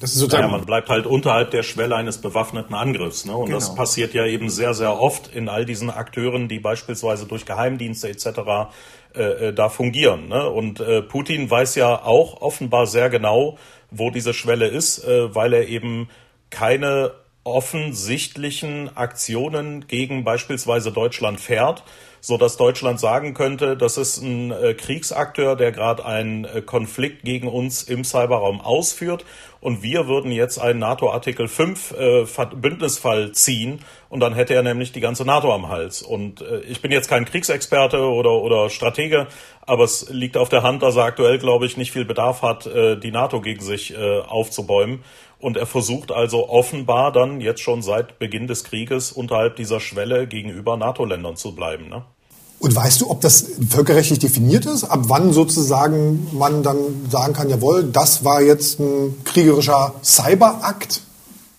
Speaker 6: Das ist sozusagen ja, man bleibt halt unterhalb der Schwelle eines bewaffneten Angriffs. Ne? Und genau. das passiert ja eben sehr, sehr oft in all diesen Akteuren, die beispielsweise durch Geheimdienste etc. Äh, äh, da fungieren. Ne? Und äh, Putin weiß ja auch offenbar sehr genau, wo diese Schwelle ist, äh, weil er eben keine offensichtlichen Aktionen gegen beispielsweise Deutschland fährt, so dass Deutschland sagen könnte, das ist ein äh, Kriegsakteur, der gerade einen äh, Konflikt gegen uns im Cyberraum ausführt und wir würden jetzt einen NATO-Artikel 5 äh, Bündnisfall ziehen und dann hätte er nämlich die ganze NATO am Hals. Und ich bin jetzt kein Kriegsexperte oder, oder Stratege, aber es liegt auf der Hand, dass er aktuell, glaube ich, nicht viel Bedarf hat, die NATO gegen sich aufzubäumen. Und er versucht also offenbar dann jetzt schon seit Beginn des Krieges unterhalb dieser Schwelle gegenüber NATO-Ländern zu bleiben. Ne?
Speaker 2: Und weißt du, ob das völkerrechtlich definiert ist? Ab wann sozusagen man dann sagen kann, jawohl, das war jetzt ein kriegerischer Cyberakt?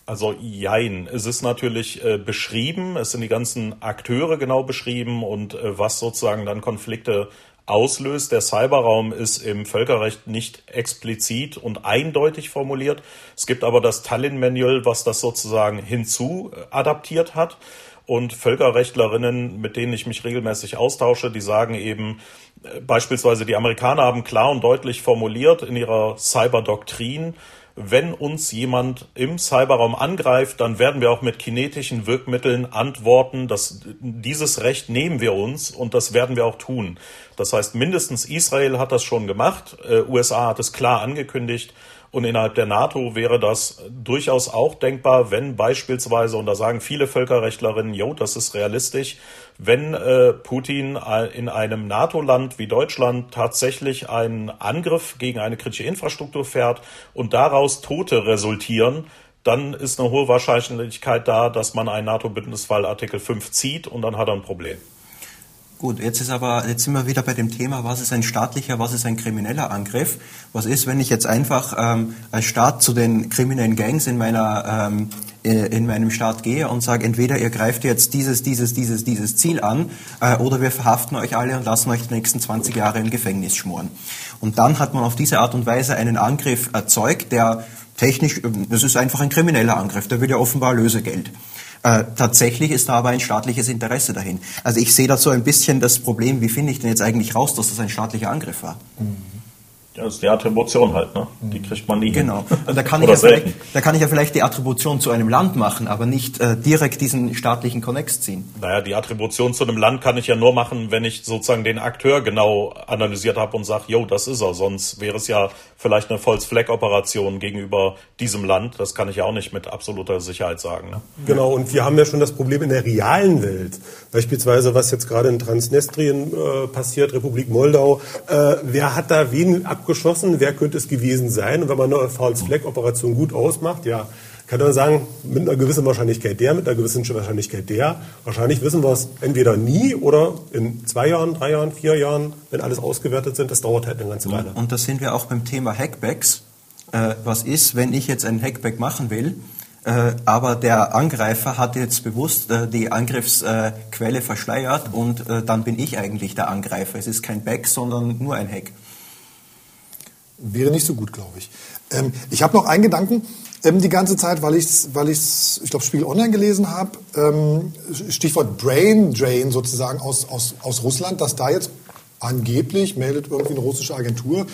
Speaker 6: Also jein. Es ist natürlich äh, beschrieben, es sind die ganzen Akteure genau beschrieben und äh, was sozusagen dann Konflikte auslöst. Der Cyberraum ist im Völkerrecht nicht explizit und eindeutig formuliert. Es gibt aber das Tallinn-Manual, was das sozusagen hinzu äh, hat. Und Völkerrechtlerinnen, mit denen ich mich regelmäßig austausche, die sagen eben, äh, beispielsweise die Amerikaner haben klar und deutlich formuliert in ihrer Cyberdoktrin, wenn uns jemand im Cyberraum angreift, dann werden wir auch mit kinetischen Wirkmitteln antworten. Das, dieses Recht nehmen wir uns und das werden wir auch tun. Das heißt, mindestens Israel hat das schon gemacht, äh, USA hat es klar angekündigt und innerhalb der NATO wäre das durchaus auch denkbar, wenn beispielsweise, und da sagen viele Völkerrechtlerinnen, jo, das ist realistisch, wenn äh, Putin in einem NATO-Land wie Deutschland tatsächlich einen Angriff gegen eine kritische Infrastruktur fährt und daraus Tote resultieren, dann ist eine hohe Wahrscheinlichkeit da, dass man einen NATO-Bündnisfall Artikel 5 zieht und dann hat er ein Problem.
Speaker 5: Gut, jetzt ist aber, jetzt sind wir wieder bei dem Thema, was ist ein staatlicher, was ist ein krimineller Angriff? Was ist, wenn ich jetzt einfach ähm, als Staat zu den kriminellen Gangs in meiner ähm, äh, in meinem Staat gehe und sage, entweder ihr greift jetzt dieses, dieses, dieses, dieses Ziel an, äh, oder wir verhaften euch alle und lassen euch die nächsten 20 Jahre im Gefängnis schmoren. Und dann hat man auf diese Art und Weise einen Angriff erzeugt, der technisch, das ist einfach ein krimineller Angriff, der will ja offenbar Lösegeld. Äh, tatsächlich ist da aber ein staatliches Interesse dahin. Also ich sehe da so ein bisschen das Problem, wie finde ich denn jetzt eigentlich raus, dass das ein staatlicher Angriff war?
Speaker 6: Mhm. Ja, das ist die Attribution halt, ne? Die kriegt man nie.
Speaker 5: Genau. Und da kann, ich ja vielleicht, da kann ich ja vielleicht die Attribution zu einem Land machen, aber nicht äh, direkt diesen staatlichen Connex ziehen.
Speaker 6: Naja, die Attribution zu einem Land kann ich ja nur machen, wenn ich sozusagen den Akteur genau analysiert habe und sage, jo, das ist er. Sonst wäre es ja vielleicht eine False-Flag-Operation gegenüber diesem Land. Das kann ich ja auch nicht mit absoluter Sicherheit sagen. Ne?
Speaker 3: Genau, und wir haben ja schon das Problem in der realen Welt. Beispielsweise, was jetzt gerade in Transnistrien äh, passiert, Republik Moldau. Äh, wer hat da wen abgeschossen? Wer könnte es gewesen sein? Und wenn man eine False-Flag-Operation gut ausmacht, ja, kann man sagen, mit einer gewissen Wahrscheinlichkeit der, mit einer gewissen Wahrscheinlichkeit der. Wahrscheinlich wissen wir es entweder nie oder in zwei Jahren, drei Jahren, vier Jahren, wenn alles ausgewertet sind. Das dauert halt eine ganze Weile.
Speaker 5: Und da sind wir auch beim Thema Hackbacks. Äh, was ist, wenn ich jetzt einen Hackback machen will, äh, aber der Angreifer hat jetzt bewusst äh, die Angriffsquelle verschleiert und äh, dann bin ich eigentlich der Angreifer. Es ist kein Back, sondern nur ein Hack.
Speaker 2: Wäre nicht so gut, glaube ich. Ähm, ich habe noch einen Gedanken ähm, die ganze Zeit, weil ich weil ich's, ich glaube, Spiegel Online gelesen habe. Ähm, Stichwort Brain Drain sozusagen aus, aus, aus Russland, dass da jetzt angeblich, meldet irgendwie eine russische Agentur,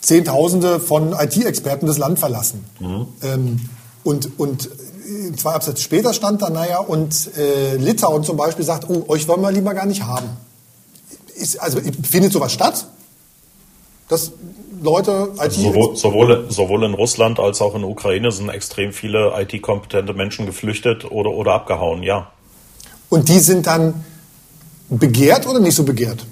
Speaker 2: Zehntausende von IT-Experten das Land verlassen. Mhm. Ähm, und, und äh, zwei Absätze später stand da, naja, und äh, Litauen zum Beispiel sagt, oh, euch wollen wir lieber gar nicht haben. Ist, also findet sowas statt? Dass Leute,
Speaker 6: IT sowohl, sowohl, sowohl in Russland als auch in der Ukraine sind extrem viele IT-kompetente Menschen geflüchtet oder, oder abgehauen, ja.
Speaker 2: Und die sind dann begehrt oder nicht so begehrt?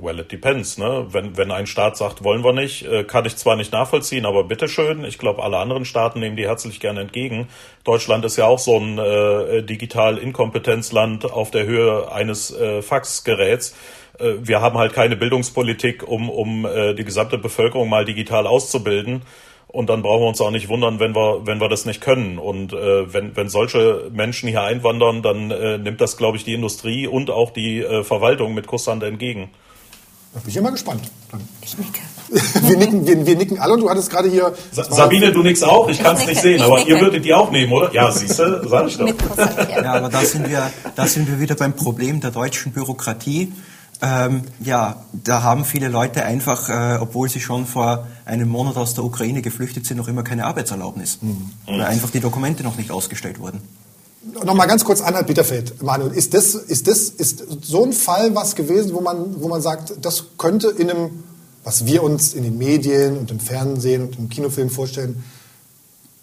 Speaker 6: Well, it depends. Ne? Wenn, wenn ein Staat sagt, wollen wir nicht, äh, kann ich zwar nicht nachvollziehen, aber bitteschön. Ich glaube, alle anderen Staaten nehmen die herzlich gerne entgegen. Deutschland ist ja auch so ein äh, digital-Inkompetenzland auf der Höhe eines äh, Faxgeräts. Äh, wir haben halt keine Bildungspolitik, um, um äh, die gesamte Bevölkerung mal digital auszubilden. Und dann brauchen wir uns auch nicht wundern, wenn wir, wenn wir das nicht können. Und äh, wenn, wenn solche Menschen hier einwandern, dann äh, nimmt das, glaube ich, die Industrie und auch die äh, Verwaltung mit Kusshand entgegen.
Speaker 2: Da bin ich immer gespannt. Dann.
Speaker 4: Ich nicke.
Speaker 2: wir, nicken wir, wir nicken alle und du hattest gerade hier.
Speaker 6: Sa Sabine, du nickst auch, ich kann es nicht sehen, aber ihr würdet die auch nehmen, oder? Ja, siehst du, sag ich doch.
Speaker 5: Ja, aber da sind, wir, da sind wir wieder beim Problem der deutschen Bürokratie. Ähm, ja, da haben viele Leute einfach, äh, obwohl sie schon vor einem Monat aus der Ukraine geflüchtet sind, noch immer keine Arbeitserlaubnis, mhm. weil einfach die Dokumente noch nicht ausgestellt wurden.
Speaker 2: Noch mal ganz kurz Anhalt Bitterfeld, Manuel. Ist das, ist das, ist so ein Fall was gewesen, wo man, wo man sagt, das könnte in einem, was wir uns in den Medien und im Fernsehen und im Kinofilm vorstellen,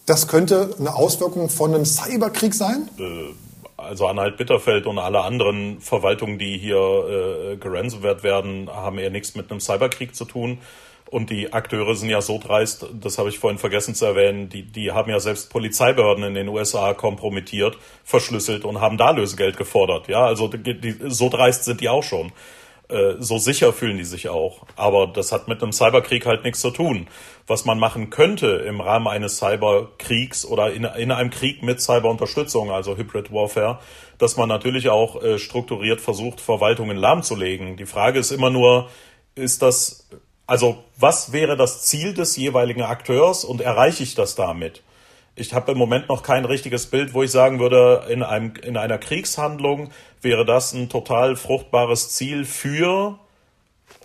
Speaker 2: das könnte eine Auswirkung von einem Cyberkrieg sein?
Speaker 6: Äh also Anhalt Bitterfeld und alle anderen Verwaltungen, die hier äh, geransomwert werden, haben eher nichts mit einem Cyberkrieg zu tun. Und die Akteure sind ja so dreist, das habe ich vorhin vergessen zu erwähnen, die, die haben ja selbst Polizeibehörden in den USA kompromittiert, verschlüsselt und haben da Lösegeld gefordert. Ja, also die, die, so dreist sind die auch schon. Äh, so sicher fühlen die sich auch. Aber das hat mit einem Cyberkrieg halt nichts zu tun. Was man machen könnte im Rahmen eines Cyberkriegs oder in, in einem Krieg mit Cyberunterstützung, also Hybrid Warfare, dass man natürlich auch äh, strukturiert versucht, Verwaltungen lahmzulegen. Die Frage ist immer nur, ist das, also was wäre das Ziel des jeweiligen Akteurs und erreiche ich das damit? ich habe im Moment noch kein richtiges Bild, wo ich sagen würde, in, einem, in einer Kriegshandlung wäre das ein total fruchtbares Ziel für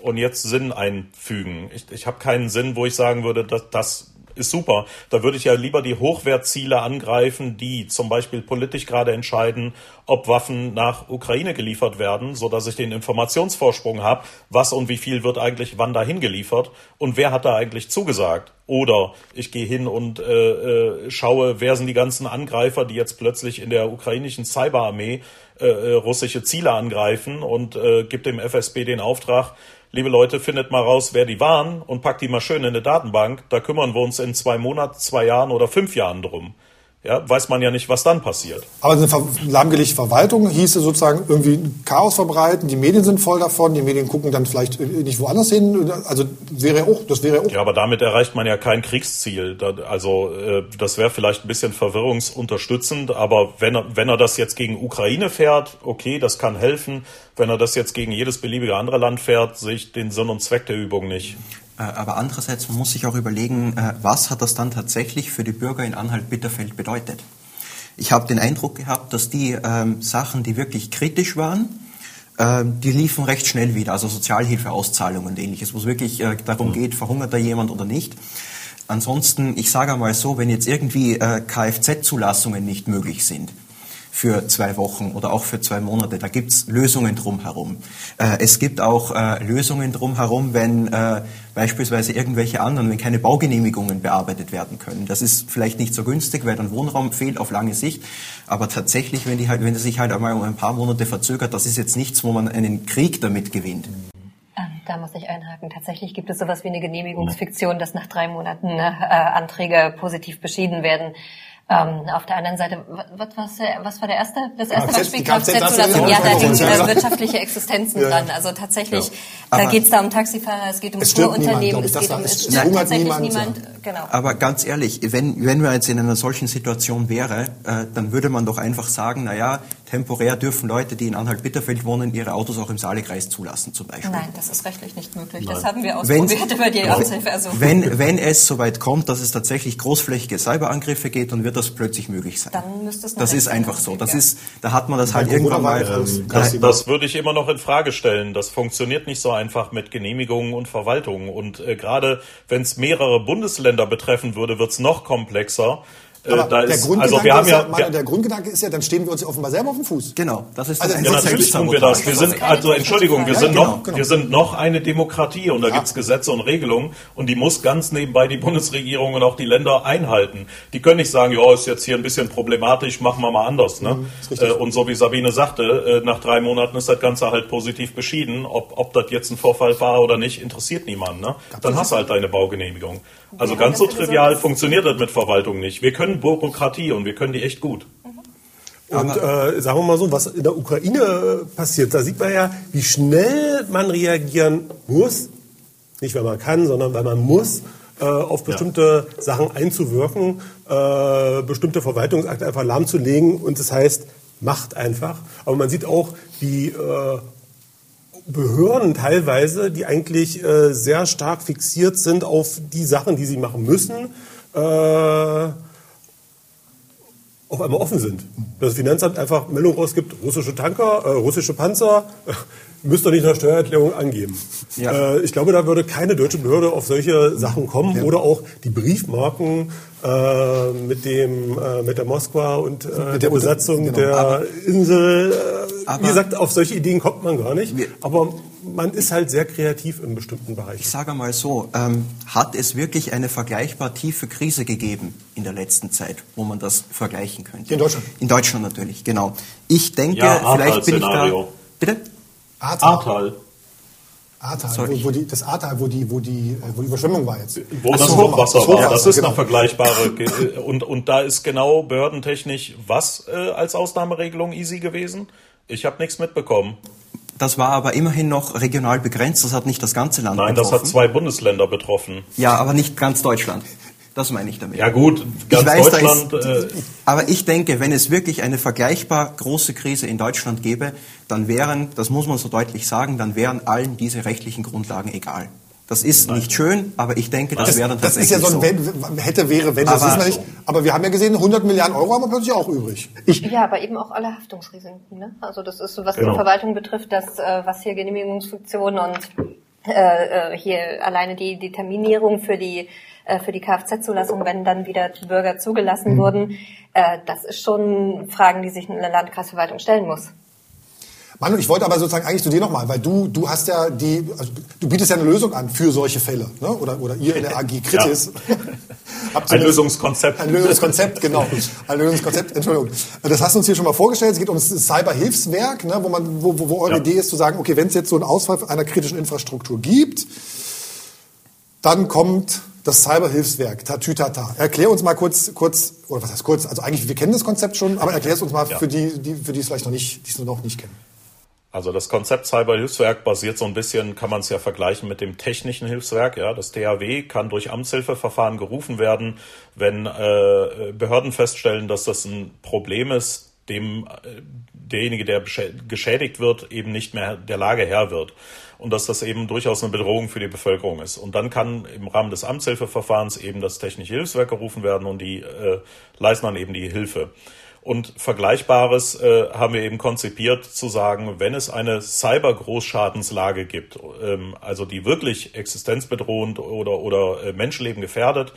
Speaker 6: und jetzt Sinn einfügen. Ich, ich habe keinen Sinn, wo ich sagen würde, dass das ist super. Da würde ich ja lieber die Hochwertziele angreifen, die zum Beispiel politisch gerade entscheiden, ob Waffen nach Ukraine geliefert werden, so dass ich den Informationsvorsprung habe, was und wie viel wird eigentlich wann dahin geliefert und wer hat da eigentlich zugesagt. Oder ich gehe hin und äh, äh, schaue, wer sind die ganzen Angreifer, die jetzt plötzlich in der ukrainischen Cyberarmee äh, äh russische Ziele angreifen und äh, gibt dem FSB den Auftrag, liebe Leute, findet mal raus, wer die waren und packt die mal schön in eine Datenbank. Da kümmern wir uns in zwei Monaten, zwei Jahren oder fünf Jahren drum ja, weiß man ja nicht, was dann passiert.
Speaker 2: Aber eine lahmgelegte Verwaltung hieße sozusagen irgendwie Chaos verbreiten, die Medien sind voll davon, die Medien gucken dann vielleicht nicht woanders hin. Also wäre auch, das wäre auch.
Speaker 6: Ja, aber damit erreicht man ja kein Kriegsziel. Also äh, das wäre vielleicht ein bisschen verwirrungsunterstützend, aber wenn er, wenn er das jetzt gegen Ukraine fährt, okay, das kann helfen. Wenn er das jetzt gegen jedes beliebige andere Land fährt, sehe ich den Sinn und Zweck der Übung nicht.
Speaker 5: Äh, aber andererseits man muss sich auch überlegen, äh, was hat das dann tatsächlich für die Bürger in Anhalt-Bitterfeld bedeutet. Ich habe den Eindruck gehabt, dass die ähm, Sachen, die wirklich kritisch waren, äh, die liefen recht schnell wieder, also Sozialhilfeauszahlungen und ähnliches, wo es wirklich äh, darum mhm. geht, verhungert da jemand oder nicht. Ansonsten, ich sage einmal so, wenn jetzt irgendwie äh, Kfz-Zulassungen nicht möglich sind, für zwei Wochen oder auch für zwei Monate. Da gibt's Lösungen drumherum. Äh, es gibt auch äh, Lösungen drumherum, wenn äh, beispielsweise irgendwelche anderen, wenn keine Baugenehmigungen bearbeitet werden können. Das ist vielleicht nicht so günstig, weil dann Wohnraum fehlt auf lange Sicht. Aber tatsächlich, wenn die halt, wenn es sich halt einmal um ein paar Monate verzögert, das ist jetzt nichts, wo man einen Krieg damit gewinnt.
Speaker 4: Ähm, da muss ich einhaken. Tatsächlich gibt es sowas wie eine Genehmigungsfiktion, dass nach drei Monaten äh, Anträge positiv beschieden werden. Ähm, auf der anderen Seite, was, was, was war der erste, das erste Beispiel?
Speaker 2: die KFZ,
Speaker 4: Kfz-Zulassung. Ja, da
Speaker 2: Ja.
Speaker 4: äh, wirtschaftliche Existenzen
Speaker 2: Ja.
Speaker 4: dran. Also tatsächlich,
Speaker 5: Ja.
Speaker 4: da geht es da um Taxifahrer, es geht um
Speaker 2: ich.
Speaker 4: es geht um,
Speaker 2: es-
Speaker 4: es stirbt tatsächlich
Speaker 2: niemand,
Speaker 4: niemand. Genau.
Speaker 5: Aber ganz ehrlich, wenn, wenn wir jetzt in einer solchen Situation wäre, äh, dann würde man doch einfach sagen, na ja, temporär dürfen Leute, die in Anhalt-Bitterfeld wohnen, ihre Autos auch im Saalekreis zulassen zum Beispiel.
Speaker 4: Nein, das ist rechtlich nicht möglich. Das haben wir
Speaker 5: Wenn-
Speaker 4: ausprobiert über die Aushilfe. Also,
Speaker 5: Wenn, wenn es soweit kommt, dass es tatsächlich großflächige Cyberangriffe geht, dann wird das plötzlich möglich sein.
Speaker 4: Dann müsste es
Speaker 5: Das ist einfach so. Das
Speaker 4: ja.
Speaker 5: ist, da hat man das halt
Speaker 2: Bei
Speaker 5: irgendwann mal. Ähm.
Speaker 6: Das, das würde ich immer noch in Frage stellen. Das funktioniert nicht so einfach mit Genehmigungen und Verwaltungen. Und äh, gerade wenn es mehrere Bundesländer betreffen würde, wird es noch komplexer. Äh,
Speaker 2: Aber
Speaker 6: da
Speaker 2: der,
Speaker 6: ist,
Speaker 2: Grundgedanke
Speaker 6: also wir haben
Speaker 2: ist ja,
Speaker 6: ja,
Speaker 2: der Grundgedanke ist ja, dann stehen wir uns ja offenbar selber auf dem Fuß.
Speaker 5: Genau, das ist
Speaker 2: Also
Speaker 5: das
Speaker 2: in
Speaker 6: ja, natürlich tun wir das. Wir sind, also Entschuldigung, wir sind noch,
Speaker 2: genau.
Speaker 6: wir sind noch eine Demokratie und da gibt's Gesetze und Regelungen und die muss ganz nebenbei die Bundesregierung und auch die Länder einhalten. Die können nicht sagen, ja, ist jetzt hier ein bisschen problematisch, machen wir mal anders. Ne?
Speaker 2: richtig.
Speaker 6: Äh, Und so wie Sabine sagte, äh, nach drei Monaten ist das Ganze halt positiv beschieden. Ob, ob das jetzt ein Vorfall war oder nicht, interessiert niemanden. Ne? Dann hast du halt deine Baugenehmigung. Also ganz so trivial funktioniert das mit Verwaltung nicht. Wir können Bürokratie und wir können die echt gut.
Speaker 3: Und äh, sagen wir mal so, was in der Ukraine passiert, da sieht man ja, wie schnell man reagieren muss. Nicht, weil man kann, sondern weil man muss, äh, auf bestimmte Sachen einzuwirken, äh, bestimmte Verwaltungsakte einfach lahmzulegen. Und das heißt, macht einfach. Aber man sieht auch, wie äh, Behörden teilweise, die eigentlich äh, sehr stark fixiert sind auf die Sachen, die sie machen müssen, äh, auf einmal offen sind. Das Finanzamt einfach Meldung rausgibt, russische Tanker, äh, russische Panzer, äh, müsst ihr nicht der Steuererklärung angeben.
Speaker 5: Ja.
Speaker 3: Äh, ich glaube, da würde keine deutsche Behörde auf solche Sachen kommen oder auch die Briefmarken äh, mit dem äh, mit der Moskwa und äh, der,
Speaker 2: der-
Speaker 3: Besatzung
Speaker 2: genau.
Speaker 3: der
Speaker 5: Aber-
Speaker 3: Insel. Äh,
Speaker 5: Aber-
Speaker 3: wie gesagt, auf solche Ideen kommt man gar nicht.
Speaker 5: Wir-
Speaker 3: Aber man ist halt sehr kreativ in bestimmten Bereichen.
Speaker 5: Ich sage mal so, ähm, hat es wirklich eine vergleichbar tiefe Krise gegeben in der letzten Zeit, wo man das vergleichen könnte?
Speaker 2: In Deutschland?
Speaker 5: In Deutschland natürlich, genau. Ich denke,
Speaker 6: Ja,
Speaker 5: vielleicht bin ich da... Bitte?
Speaker 2: Ahrtal.
Speaker 6: Ahrtal.
Speaker 2: Ahrtal,
Speaker 5: Sorry.
Speaker 2: wo, wo die, das Ahrtal, wo die, wo die, äh, wo die Überschwemmung war jetzt.
Speaker 6: Wo das
Speaker 2: so,
Speaker 6: Hochwasser
Speaker 2: das
Speaker 6: war.
Speaker 2: Hochwasser,
Speaker 6: Das ist
Speaker 2: genau.
Speaker 6: eine vergleichbare. Ge- Und, und da ist genau behördentechnisch was äh, als Ausnahmeregelung easy gewesen? Ich habe nichts mitbekommen.
Speaker 5: Das war aber immerhin noch regional begrenzt, das hat nicht das ganze Land
Speaker 6: Nein, das
Speaker 5: betroffen.
Speaker 6: hat zwei Bundesländer betroffen.
Speaker 5: Ja, aber nicht ganz Deutschland. Das meine ich damit.
Speaker 6: Ja gut, ganz
Speaker 5: weiß,
Speaker 6: Deutschland.
Speaker 5: ist-
Speaker 6: äh,
Speaker 5: Aber ich denke, wenn es wirklich eine vergleichbar große Krise in Deutschland gäbe, dann wären, das muss man so deutlich sagen, dann wären allen diese rechtlichen Grundlagen egal. Das ist nicht schön, aber ich denke, das,
Speaker 2: Das,
Speaker 5: wäre dann
Speaker 2: das ist
Speaker 5: tatsächlich
Speaker 2: ja so ein
Speaker 5: so.
Speaker 2: wenn, hätte, wäre, wenn, das
Speaker 5: Aber-
Speaker 2: wissen wir nicht. Aber wir haben ja gesehen, 100 Milliarden Euro haben wir plötzlich auch übrig. Ich,
Speaker 4: Ja, aber eben auch alle Haftungsrisiken. Ne? Also das ist so, was
Speaker 6: Genau.
Speaker 4: die Verwaltung betrifft, das, äh, was hier Genehmigungsfunktion und äh, äh, hier alleine die, die Terminierung für die äh, für die Kfz-Zulassung, wenn dann wieder die Bürger zugelassen wurden, äh, das ist schon Fragen, die sich eine Landkreisverwaltung stellen muss.
Speaker 2: Manu, ich wollte aber sozusagen eigentlich zu dir nochmal, weil du, du hast ja die, also du bietest ja eine Lösung an für solche Fälle, ne? Oder, oder ihr in der AG Kritis. Habt
Speaker 6: Ein Lösungskonzept.
Speaker 2: Ein Lösungskonzept, genau. Ein Lösungskonzept, Entschuldigung. Das hast du uns hier schon mal vorgestellt. Es geht um das Cyberhilfswerk, ne, wo, man, wo, wo, wo eure
Speaker 6: Ja.
Speaker 2: Idee ist zu sagen, okay, wenn es jetzt so einen Ausfall einer kritischen Infrastruktur gibt, dann kommt das Cyberhilfswerk, Tatütata. Erklär uns mal kurz, kurz, oder was heißt kurz, also eigentlich, wir kennen das Konzept schon, aber erklär es uns mal
Speaker 6: Ja.
Speaker 2: für die, die, für die es vielleicht noch nicht, die es noch nicht kennen.
Speaker 6: Also das Konzept Cyberhilfswerk basiert so ein bisschen, kann man es ja vergleichen mit dem technischen Hilfswerk. Ja, das THW kann durch Amtshilfeverfahren gerufen werden, wenn äh, Behörden feststellen, dass das ein Problem ist, dem äh, derjenige, der geschädigt wird, eben nicht mehr der Lage Herr wird. Und dass das eben durchaus eine Bedrohung für die Bevölkerung ist. Und dann kann im Rahmen des Amtshilfeverfahrens eben das technische Hilfswerk gerufen werden und die äh, leisten dann eben die Hilfe. Und Vergleichbares äh, haben wir eben konzipiert zu sagen, wenn es eine Cyber-Großschadenslage gibt, ähm, also die wirklich existenzbedrohend oder, oder äh, Menschenleben gefährdet,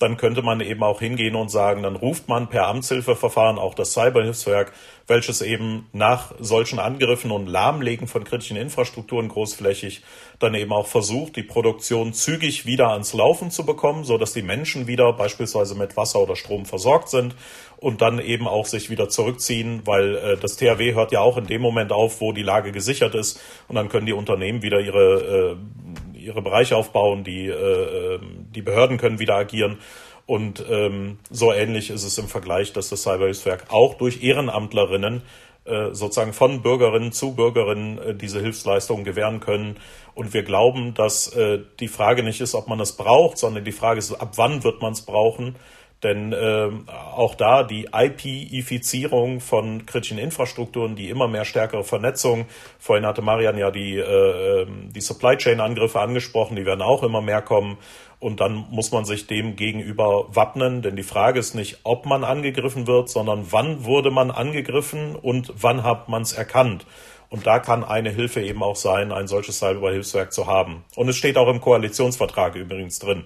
Speaker 6: dann könnte man eben auch hingehen und sagen, dann ruft man per Amtshilfeverfahren auch das Cyberhilfswerk, welches eben nach solchen Angriffen und Lahmlegen von kritischen Infrastrukturen großflächig dann eben auch versucht, die Produktion zügig wieder ans Laufen zu bekommen, so dass die Menschen wieder beispielsweise mit Wasser oder Strom versorgt sind und dann eben auch sich wieder zurückziehen, weil äh, das THW hört ja auch in dem Moment auf, wo die Lage gesichert ist und dann können die Unternehmen wieder ihre äh, ihre Bereiche aufbauen, die, äh, ähm, die Behörden können wieder agieren. Und ähm, so ähnlich ist es im Vergleich, dass das Cyberhilfswerk auch durch Ehrenamtlerinnen äh, sozusagen von Bürgerinnen zu Bürgerinnen äh, diese Hilfsleistungen gewähren können. Und wir glauben, dass äh, die Frage nicht ist, ob man es braucht, sondern die Frage ist, ab wann wird man es brauchen. Denn äh, auch da die IP-Ifizierung von kritischen Infrastrukturen, die immer mehr stärkere Vernetzung, vorhin hatte Marian ja die, äh, ähm, die Supply Chain-Angriffe angesprochen, die werden auch immer mehr kommen. Und dann muss man sich dem gegenüber wappnen, denn die Frage ist nicht, ob man angegriffen wird, sondern wann wurde man angegriffen und wann hat man es erkannt. Und da kann eine Hilfe eben auch sein, ein solches Cyberhilfswerk zu haben. Und es steht auch im Koalitionsvertrag übrigens drin.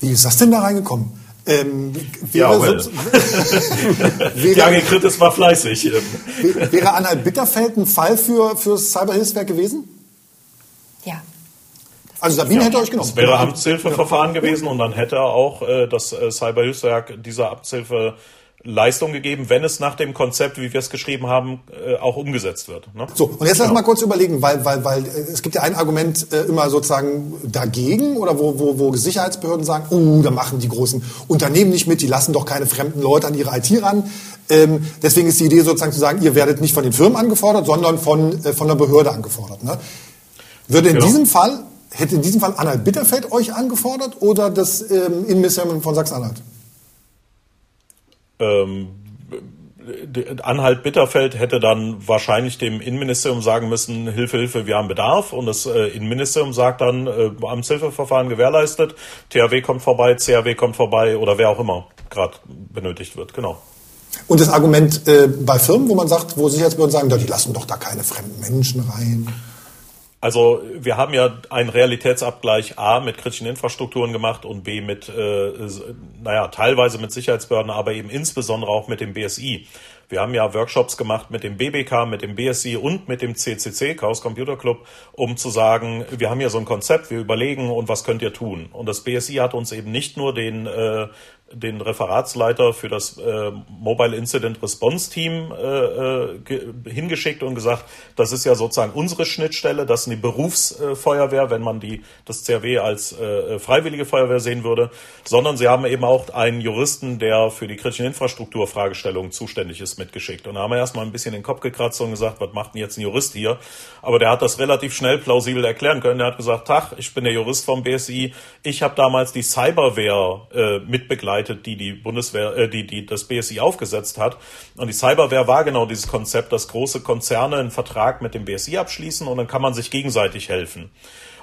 Speaker 2: Wie ist das denn da reingekommen?
Speaker 6: Ähm, wäre ja, well. wäre, Die Angekritis war fleißig.
Speaker 2: Wäre Anhalt Bitterfeld ein Fall für, für das Cyberhilfswerk gewesen?
Speaker 4: Ja.
Speaker 2: Also Sabine ja, hätte euch genommen.
Speaker 6: Das wäre Amtshilfeverfahren gewesen und dann hätte auch äh, das äh, Cyberhilfswerk dieser Amtshilfe Leistung gegeben, wenn es nach dem Konzept, wie wir es geschrieben haben, äh, auch umgesetzt wird.
Speaker 2: Ne? So, und jetzt lass mal kurz überlegen, weil, weil, weil äh, es gibt ja ein Argument äh, immer sozusagen dagegen oder wo, wo, wo Sicherheitsbehörden sagen, oh, da machen die großen Unternehmen nicht mit, die lassen doch keine fremden Leute an ihre IT ran. Ähm, deswegen ist die Idee sozusagen zu sagen, ihr werdet nicht von den Firmen angefordert, sondern von, äh, von der Behörde angefordert. Ne? Würde in genau. diesem Fall, hätte in diesem Fall Anhalt Bitterfeld euch angefordert oder das ähm, Innenministerium von Sachsen-Anhalt?
Speaker 6: Ähm, Anhalt Bitterfeld hätte dann wahrscheinlich dem Innenministerium sagen müssen, Hilfe, Hilfe, wir haben Bedarf. Und das äh, Innenministerium sagt dann, äh, Amtshilfeverfahren gewährleistet, THW kommt vorbei, CHW kommt vorbei oder wer auch immer gerade benötigt wird. Genau.
Speaker 2: Und das Argument äh, bei Firmen, wo man sagt, wo Sicherheitsbehörden sagen, die lassen doch da keine fremden Menschen rein.
Speaker 6: Also wir haben ja einen Realitätsabgleich A mit kritischen Infrastrukturen gemacht und B mit, äh, naja, teilweise mit Sicherheitsbehörden, aber eben insbesondere auch mit dem BSI. Wir haben ja Workshops gemacht mit dem BBK, mit dem BSI und mit dem CCC, Chaos Computer Club, um zu sagen, wir haben hier so ein Konzept, wir überlegen und was könnt ihr tun. Und das BSI hat uns eben nicht nur den äh, den Referatsleiter für das äh, Mobile Incident Response Team äh, äh hingeschickt und gesagt, das ist ja sozusagen unsere Schnittstelle, das ist die Berufsfeuerwehr, wenn man die das CRW als äh, freiwillige Feuerwehr sehen würde, sondern sie haben eben auch einen Juristen, der für die kritischen Infrastrukturfragestellungen zuständig ist, mitgeschickt. Und da haben wir erstmal ein bisschen den Kopf gekratzt und gesagt, was macht denn jetzt ein Jurist hier? Aber der hat das relativ schnell plausibel erklären können. Der hat gesagt, Tag, ich bin der Jurist vom BSI, ich habe damals die Cyberwehr äh, mitbegleitet begleitet, die die Bundeswehr, äh, die, die das BSI aufgesetzt hat. Und die Cyberwehr war genau dieses Konzept, dass große Konzerne einen Vertrag mit dem BSI abschließen und dann kann man sich gegenseitig helfen.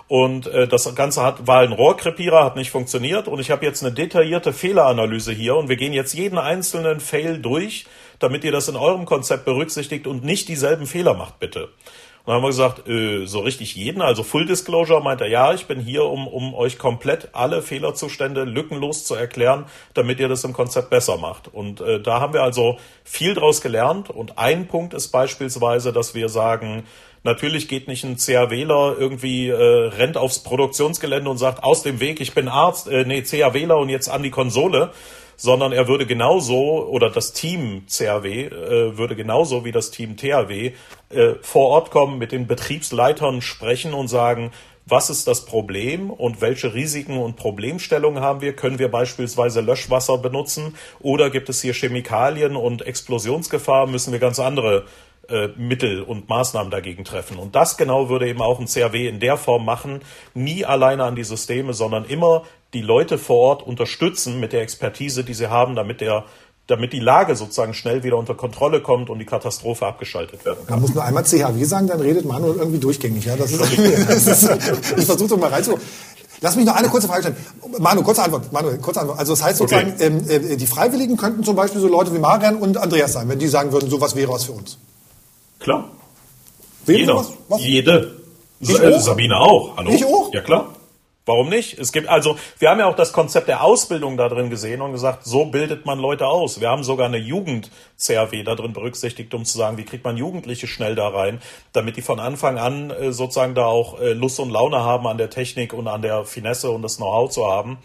Speaker 6: Und äh, das Ganze hat, war ein Rohrkrepierer, hat nicht funktioniert. Und ich habe jetzt eine detaillierte Fehleranalyse hier und wir gehen jetzt jeden einzelnen Fail durch, damit ihr das in eurem Konzept berücksichtigt und nicht dieselben Fehler macht, bitte. Dann haben wir gesagt, äh, so richtig jeden, also Full Disclosure meint er, ja, ich bin hier, um, um euch komplett alle Fehlerzustände lückenlos zu erklären, damit ihr das im Konzept besser macht. Und äh, da haben wir also viel draus gelernt. Und ein Punkt ist beispielsweise, dass wir sagen, Natürlich geht nicht ein CAWler irgendwie, äh, rennt aufs Produktionsgelände und sagt, aus dem Weg, ich bin Arzt, äh, nee, CAWler und jetzt an die Konsole, sondern er würde genauso, oder das Team CAW äh, würde genauso wie das Team THW äh, vor Ort kommen, mit den Betriebsleitern sprechen und sagen, was ist das Problem und welche Risiken und Problemstellungen haben wir? Können wir beispielsweise Löschwasser benutzen oder gibt es hier Chemikalien und Explosionsgefahr? Müssen wir ganz andere äh, Mittel und Maßnahmen dagegen treffen? Und das genau würde eben auch ein CAW in der Form machen, nie alleine an die Systeme, sondern immer die Leute vor Ort unterstützen mit der Expertise, die sie haben, damit der damit die Lage sozusagen schnell wieder unter Kontrolle kommt und die Katastrophe abgeschaltet werden kann.
Speaker 2: Man muss nur einmal CHW sagen, dann redet Manuel irgendwie durchgängig. Ja, das ist, das ist, ich versuche doch mal reinzu. Lass mich noch eine kurze Frage stellen. Manu, kurze Antwort. Manu, kurze Antwort. Also das heißt sozusagen, okay. ähm, äh, die Freiwilligen könnten zum Beispiel so Leute wie Marian und Andreas sein, wenn die sagen würden, sowas wäre was für uns.
Speaker 6: Klar. Wäre Jeder. Was? Was? Jede. Sa auch. Sabine auch. Hallo?
Speaker 2: Ich auch?
Speaker 6: Ja klar. Warum nicht? Es gibt also, wir haben ja auch das Konzept der Ausbildung da drin gesehen und gesagt, so bildet man Leute aus. Wir haben sogar eine Jugend-CRW da drin berücksichtigt, um zu sagen, wie kriegt man Jugendliche schnell da rein, damit die von Anfang an äh, sozusagen da auch äh, Lust und Laune haben an der Technik und an der Finesse und das Know-how zu haben.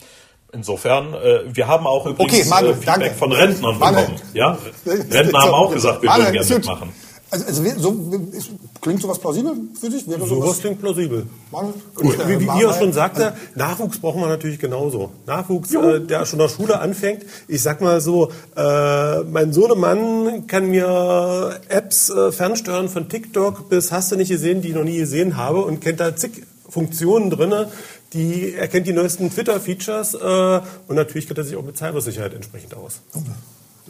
Speaker 6: Insofern, äh, wir haben auch übrigens
Speaker 2: Okay, Manuel,
Speaker 6: äh, Feedback
Speaker 2: danke.
Speaker 6: von Rentnern
Speaker 2: Manuel.
Speaker 6: bekommen. Ja? Rentner haben auch gesagt, wir
Speaker 2: Manuel,
Speaker 6: würden gerne mitmachen.
Speaker 2: Also, also so, klingt sowas plausibel für dich? Wäre
Speaker 3: Sowas klingt plausibel. Und wie, wie ihr schon sagte, Nachwuchs brauchen wir natürlich genauso. Nachwuchs, äh, der schon in der Schule anfängt. Ich sag mal so, äh, mein Sohnemann kann mir Apps äh, fernsteuern von TikTok bis hast du nicht gesehen, die ich noch nie gesehen habe und kennt da zig Funktionen drinne. Die, er kennt die neuesten Twitter-Features äh, und natürlich kennt er sich auch mit Cybersicherheit entsprechend aus.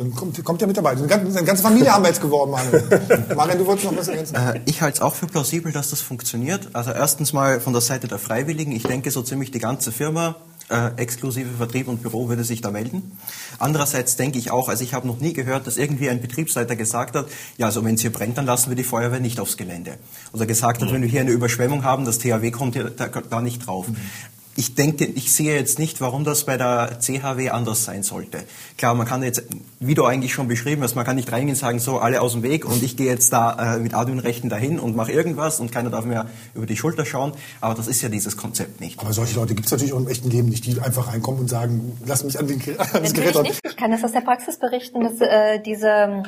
Speaker 2: Dann kommt, kommt ja mit dabei. Eine ganze, eine ganze Familie haben wir jetzt geworben, Manuel. Marian, du wolltest noch was ergänzen?
Speaker 5: Äh, Ich halte es auch für plausibel, dass das funktioniert. Also erstens mal von der Seite der Freiwilligen. Ich denke, so ziemlich die ganze Firma, äh, exklusive Vertrieb und Büro, würde sich da melden. Andererseits denke ich auch, also ich habe noch nie gehört, dass irgendwie ein Betriebsleiter gesagt hat, ja, also wenn es hier brennt, dann lassen wir die Feuerwehr nicht aufs Gelände. Oder gesagt hat, wenn wir hier eine Überschwemmung haben, das THW kommt hier da, da nicht drauf. Ich denke, ich sehe jetzt nicht, warum das bei der CHW anders sein sollte. Klar, man kann jetzt, wie du eigentlich schon beschrieben hast, man kann nicht reingehen und sagen, so, alle aus dem Weg und ich gehe jetzt da äh, mit Admin-Rechten dahin und mache irgendwas und keiner darf mir über die Schulter schauen. Aber das ist ja dieses Konzept nicht.
Speaker 2: Aber solche Leute gibt es natürlich auch im echten Leben nicht, die einfach reinkommen und sagen, lass mich an, den, an das Gerät
Speaker 4: nicht. Ich kann das aus der Praxis berichten, dass äh, diese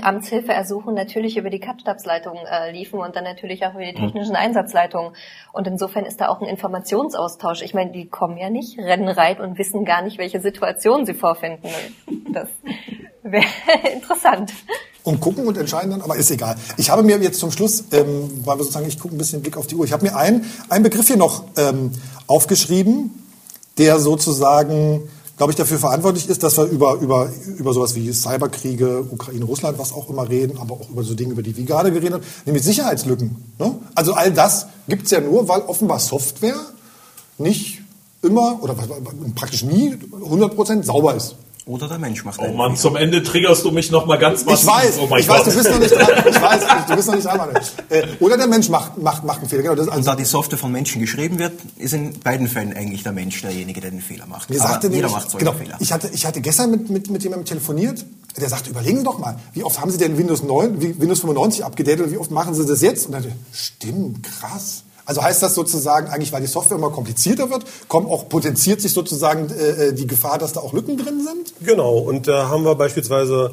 Speaker 4: Amtshilfeersuchen natürlich über die Katstabsleitung äh, liefen und dann natürlich auch über die technischen Einsatzleitungen. Und insofern ist da auch ein Informationsaustausch. Ich meine, die kommen ja nicht, rennen rein und wissen gar nicht, welche Situation sie vorfinden. Das wäre interessant.
Speaker 2: und gucken und entscheiden dann, aber ist egal. Ich habe mir jetzt zum Schluss, ähm, weil wir sozusagen, ich gucke ein bisschen Blick auf die Uhr, ich habe mir einen, einen Begriff hier noch ähm, aufgeschrieben, der sozusagen, glaube ich, dafür verantwortlich ist, dass wir über, über, über sowas wie Cyberkriege, Ukraine, Russland, was auch immer reden, aber auch über so Dinge, über die wir gerade geredet haben, nämlich Sicherheitslücken. Ne? Also all das gibt's ja nur, weil offenbar Software nicht immer oder praktisch nie 100% sauber ist.
Speaker 5: Oder der Mensch macht
Speaker 6: Oh Mann, zum Ende triggerst du mich noch mal ganz massiv.
Speaker 2: Ich weiß,
Speaker 6: oh mein
Speaker 2: ich weiß,
Speaker 6: Gott.
Speaker 2: du bist noch nicht dran. Ich weiß, du bist noch nicht dran. Äh, oder der Mensch macht, macht, macht einen Fehler. Genau, das,
Speaker 5: Und
Speaker 2: also,
Speaker 5: da die Software von Menschen geschrieben wird, ist in beiden Fällen eigentlich der Mensch derjenige, der den Fehler macht.
Speaker 2: mir
Speaker 5: Aber
Speaker 2: sagte
Speaker 5: jeder macht solche
Speaker 2: genau,
Speaker 5: Fehler.
Speaker 2: ich hatte, ich hatte gestern mit, mit, mit jemandem telefoniert, der sagte, überlegen Sie doch mal, wie oft haben Sie denn Windows 9, wie- Windows 95 abgedatet und wie oft machen Sie das jetzt? Und dann dachte ich, stimmt, krass. Also heißt das sozusagen, eigentlich, weil die Software immer komplizierter wird, kommt auch, potenziert sich sozusagen äh, äh, die Gefahr, dass da auch Lücken drin sind?
Speaker 3: Genau, und da haben wir beispielsweise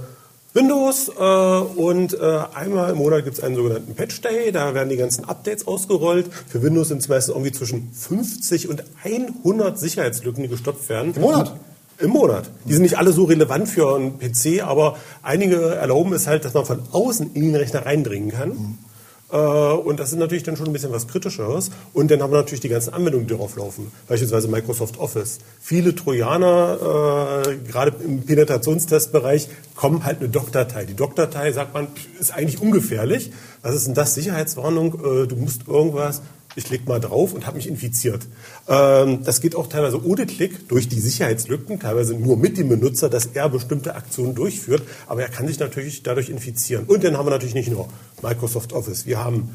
Speaker 3: Windows äh, und äh, einmal im Monat gibt es einen sogenannten Patch Day, da werden die ganzen Updates ausgerollt. Für Windows sind es meistens irgendwie zwischen 50 und 100 Sicherheitslücken, die gestoppt werden.
Speaker 2: Im Monat?
Speaker 3: Im Monat. Die sind nicht alle so relevant für einen PC, aber einige erlauben es halt, dass man von außen in den Rechner reindringen kann. Äh, Und das ist natürlich dann schon ein bisschen was Kritischeres. Und dann haben wir natürlich die ganzen Anwendungen, die darauf laufen. Beispielsweise Microsoft Office. Viele Trojaner, äh, gerade im Penetrationstestbereich, kommen halt eine Doc-Datei. Die Doc-Datei, sagt man, ist eigentlich ungefährlich. Was ist denn das? Sicherheitswarnung, äh, du musst irgendwas ich klicke mal drauf und habe mich infiziert. Ähm, das geht auch teilweise ohne Klick durch die Sicherheitslücken, teilweise nur mit dem Benutzer, dass er bestimmte Aktionen durchführt, aber er kann sich natürlich dadurch infizieren. Und dann haben wir natürlich nicht nur Microsoft Office, wir haben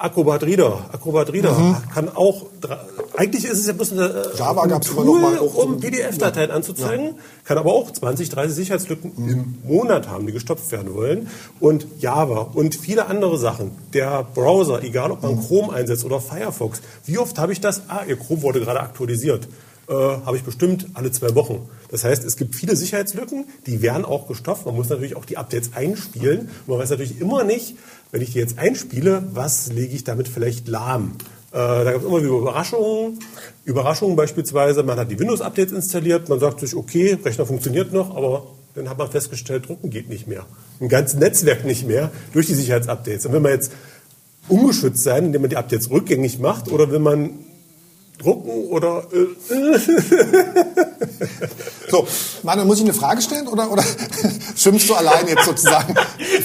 Speaker 3: Acrobat Reader. Acrobat Reader kann auch, eigentlich ist es ja bloß eine, äh,
Speaker 2: Java
Speaker 3: ein Tool,
Speaker 2: noch mal
Speaker 3: um PDF-Dateien anzuzeigen, kann aber auch 20, 30 Sicherheitslücken im Monat haben, die gestopft werden wollen. Und Java und viele andere Sachen. Der Browser, egal ob man Chrome einsetzt oder Firefox. Wie oft habe ich das? Ah, ihr Chrome wurde gerade aktualisiert. Äh, habe ich bestimmt alle zwei Wochen. Das heißt, es gibt viele Sicherheitslücken, die werden auch gestopft. Man muss natürlich auch die Updates einspielen. Und man weiß natürlich immer nicht, wenn ich die jetzt einspiele, was lege ich damit vielleicht lahm. Äh, da gibt es immer wieder Überraschungen. Überraschungen beispielsweise, man hat die Windows-Updates installiert, man sagt sich, okay, Rechner funktioniert noch, aber dann hat man festgestellt, drucken geht nicht mehr. Ein ganzes Netzwerk nicht mehr durch die Sicherheitsupdates. Und wenn man jetzt ungeschützt sein, indem man die Updates rückgängig macht, oder wenn man drucken oder äh,
Speaker 2: So, Manuel, muss ich eine Frage stellen oder, oder schimpfst du allein jetzt sozusagen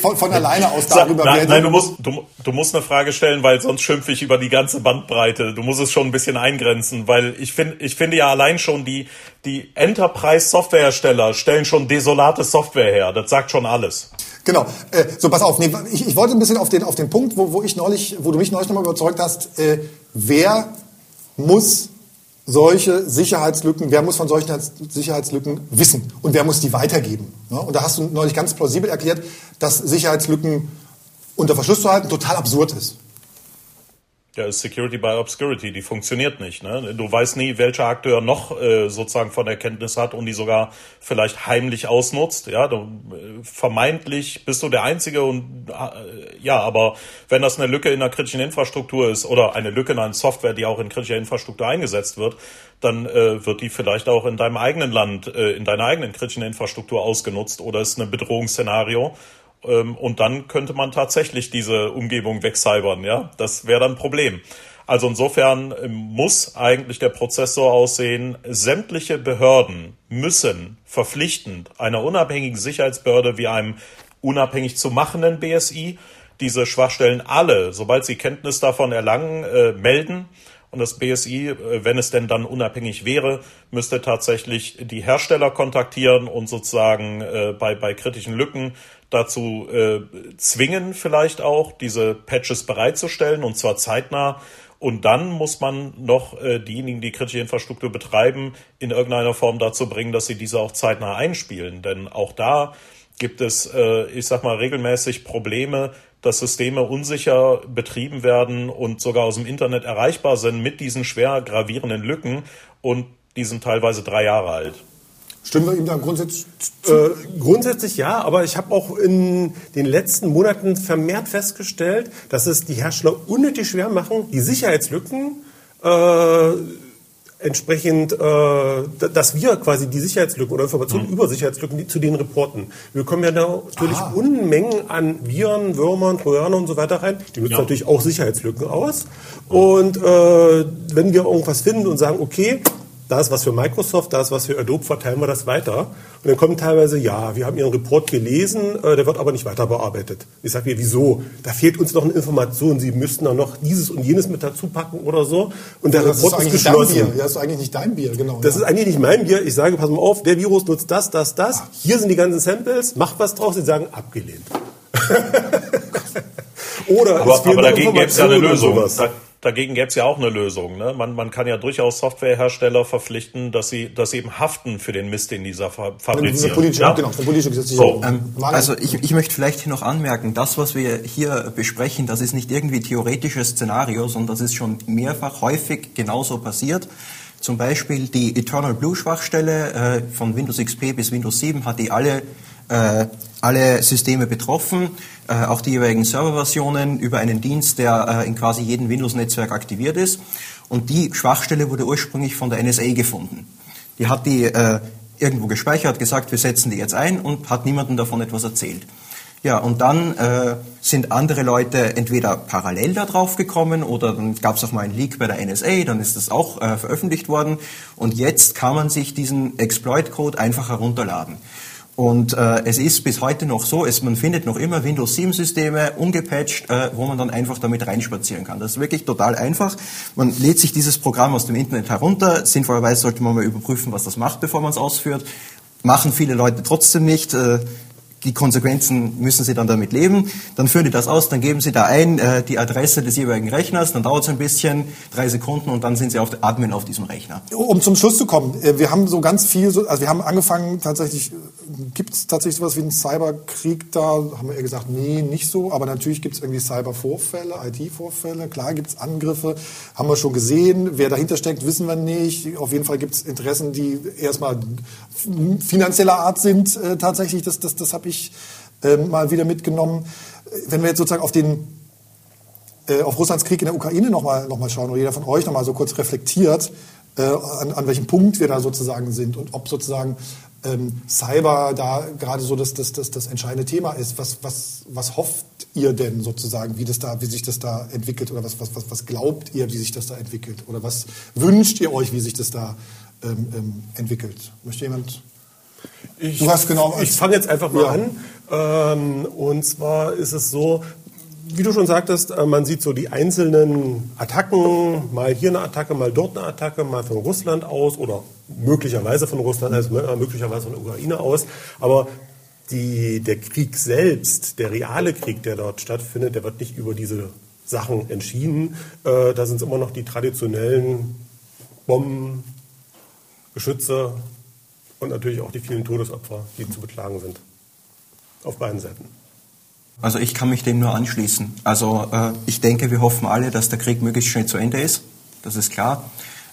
Speaker 2: von, von alleine aus darüber?
Speaker 6: nein, nein du, musst, du, du musst eine Frage stellen, weil sonst schimpfe ich über die ganze Bandbreite. Du musst es schon ein bisschen eingrenzen, weil ich, find, ich finde ja allein schon die, die Enterprise-Softwarehersteller stellen schon desolate Software her. Das sagt schon alles.
Speaker 2: Genau. Äh, so, pass auf. Nee, ich, ich wollte ein bisschen auf den, auf den Punkt, wo, wo ich neulich, wo du mich neulich nochmal überzeugt hast, äh, wer muss solche Sicherheitslücken, wer muss von solchen Sicherheitslücken wissen und wer muss die weitergeben. Und da hast du neulich ganz plausibel erklärt, dass Sicherheitslücken unter Verschluss zu halten total absurd ist.
Speaker 6: Ja, ist Security by Obscurity, die funktioniert nicht. Ne? Du weißt nie, welcher Akteur noch äh, sozusagen von Erkenntnis hat und die sogar vielleicht heimlich ausnutzt. Ja, du, äh, vermeintlich bist du der Einzige und äh, ja, aber wenn das eine Lücke in der kritischen Infrastruktur ist oder eine Lücke in einer Software, die auch in kritischer Infrastruktur eingesetzt wird, dann äh, wird die vielleicht auch in deinem eigenen Land, äh, in deiner eigenen kritischen Infrastruktur ausgenutzt oder ist ein Bedrohungsszenario und dann könnte man tatsächlich diese Umgebung wegcybern, ja. Das wäre dann ein Problem. Also insofern ähm, muss eigentlich der Prozess so aussehen, sämtliche Behörden müssen verpflichtend einer unabhängigen Sicherheitsbehörde wie einem unabhängig zu machenden BSI diese Schwachstellen alle, sobald sie Kenntnis davon erlangen, äh, melden. Und das BSI, äh, wenn es denn dann unabhängig wäre, müsste tatsächlich die Hersteller kontaktieren und sozusagen äh, bei, bei kritischen Lücken dazu äh, zwingen, vielleicht auch diese Patches bereitzustellen und zwar zeitnah. Und dann muss man noch äh, diejenigen, die kritische Infrastruktur betreiben, in irgendeiner Form dazu bringen, dass sie diese auch zeitnah einspielen. Denn auch da gibt es, äh, ich sag mal, regelmäßig Probleme, dass Systeme unsicher betrieben werden und sogar aus dem Internet erreichbar sind mit diesen schwer gravierenden Lücken und die sind teilweise drei Jahre alt.
Speaker 2: Stimmen wir ihm da grundsätzlich zu?
Speaker 3: Äh, grundsätzlich ja, aber ich habe auch in den letzten Monaten vermehrt festgestellt, dass es die Hersteller unnötig schwer machen, die Sicherheitslücken äh, entsprechend, äh, dass wir quasi die Sicherheitslücken oder Informationen mhm. über Sicherheitslücken die, zu denen reporten. Wir kommen ja da natürlich Aha. Unmengen an Viren, Würmern, Trojanern und so weiter rein. Die nutzen ja. natürlich auch Sicherheitslücken aus. Und äh, wenn wir irgendwas finden und sagen, okay, da ist was für Microsoft, da ist was für Adobe, verteilen wir das weiter. Und dann kommen teilweise, ja, wir haben Ihren Report gelesen, äh, der wird aber nicht weiter bearbeitet. Ich sage mir, wieso? Da fehlt uns noch eine Information. Sie müssten da noch dieses und jenes mit dazu packen oder so. Und der ja, Report ist, ist geschlossen.
Speaker 2: Das ist eigentlich nicht dein Bier, genau.
Speaker 3: Das
Speaker 2: ja.
Speaker 3: ist eigentlich nicht mein Bier. Ich sage, pass mal auf, der Virus nutzt das, das, das. Ah. Hier sind die ganzen Samples, macht was draus. Sie sagen, abgelehnt.
Speaker 6: oder aber, aber dagegen gäbe es ja eine Lösung. Dagegen gäbe es ja auch eine Lösung. Ne? Man, man kann ja durchaus Softwarehersteller verpflichten, dass sie, dass sie eben haften für den Mist, den dieser fabriziert. Politische, ja? genau, politische
Speaker 5: so. ähm, also ich, ich möchte vielleicht hier noch anmerken, das, was wir hier besprechen, das ist nicht irgendwie theoretisches Szenario, sondern das ist schon mehrfach häufig genauso passiert. Zum Beispiel die Eternal Blue Schwachstelle äh, von Windows XP bis Windows 7 hat die alle äh, alle Systeme betroffen, äh, auch die jeweiligen Serverversionen über einen Dienst, der äh, in quasi jedem Windows-Netzwerk aktiviert ist. Und die Schwachstelle wurde ursprünglich von der NSA gefunden. Die hat die äh, irgendwo gespeichert, gesagt, wir setzen die jetzt ein und hat niemandem davon etwas erzählt. Ja, und dann äh, sind andere Leute entweder parallel da drauf gekommen oder dann gab es auch mal einen Leak bei der NSA, dann ist das auch äh, veröffentlicht worden und jetzt kann man sich diesen Exploit-Code einfach herunterladen. Und äh, es ist bis heute noch so, es, man findet noch immer Windows 7 Systeme ungepatcht, äh, wo man dann einfach damit reinspazieren kann. Das ist wirklich total einfach. Man lädt sich dieses Programm aus dem Internet herunter. Sinnvollerweise sollte man mal überprüfen, was das macht, bevor man es ausführt. Machen viele Leute trotzdem nicht. Äh, die Konsequenzen müssen Sie dann damit leben. Dann führen die das aus, dann geben Sie da ein äh, die Adresse des jeweiligen Rechners, dann dauert es ein bisschen, drei Sekunden und dann sind Sie auf Admin auf diesem Rechner.
Speaker 2: Um zum Schluss zu kommen, äh, wir haben so ganz viel, also wir haben angefangen tatsächlich, gibt es tatsächlich sowas wie einen Cyberkrieg da? Haben wir eher gesagt, nee, nicht so, aber natürlich gibt es irgendwie Cybervorfälle, IT-Vorfälle, klar gibt es Angriffe, haben wir schon gesehen, wer dahinter steckt, wissen wir nicht. Auf jeden Fall gibt es Interessen, die erstmal finanzieller Art sind äh, tatsächlich, das, das, das habe ich äh, mal wieder mitgenommen. Wenn wir jetzt sozusagen auf den äh, auf Russlands Krieg in der Ukraine nochmal noch mal schauen, oder jeder von euch nochmal so kurz reflektiert, äh, an, an welchem Punkt wir da sozusagen sind und ob sozusagen ähm, Cyber da gerade so das, das, das, das entscheidende Thema ist. Was, was, was hofft ihr denn sozusagen, wie, das da, wie sich das da entwickelt oder was, was, was, was glaubt ihr, wie sich das da entwickelt oder was wünscht ihr euch, wie sich das da ähm, ähm, entwickelt? Möchte jemand?
Speaker 3: Ich, du hast genau. Ich fange jetzt einfach mal ja. an. Ähm, und zwar ist es so, wie du schon sagtest, äh, man sieht so die einzelnen Attacken, mal hier eine Attacke, mal dort eine Attacke, mal von Russland aus oder möglicherweise von Russland, also möglicherweise von der Ukraine aus. Aber die, der Krieg selbst, der reale Krieg, der dort stattfindet, der wird nicht über diese Sachen entschieden. Äh, da sind es immer noch die traditionellen Bomben, Geschütze und natürlich auch die vielen Todesopfer, die zu beklagen sind. Auf beiden Seiten.
Speaker 5: Also ich kann mich dem nur anschließen. Also äh, ich denke, wir hoffen alle, dass der Krieg möglichst schnell zu Ende ist. Das ist klar.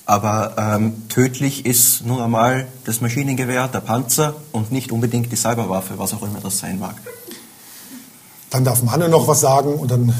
Speaker 5: Aber ähm, tödlich ist nun einmal das Maschinengewehr, der Panzer und nicht unbedingt die Cyberwaffe, was auch immer das sein mag.
Speaker 2: Dann darf Manne noch was sagen und dann.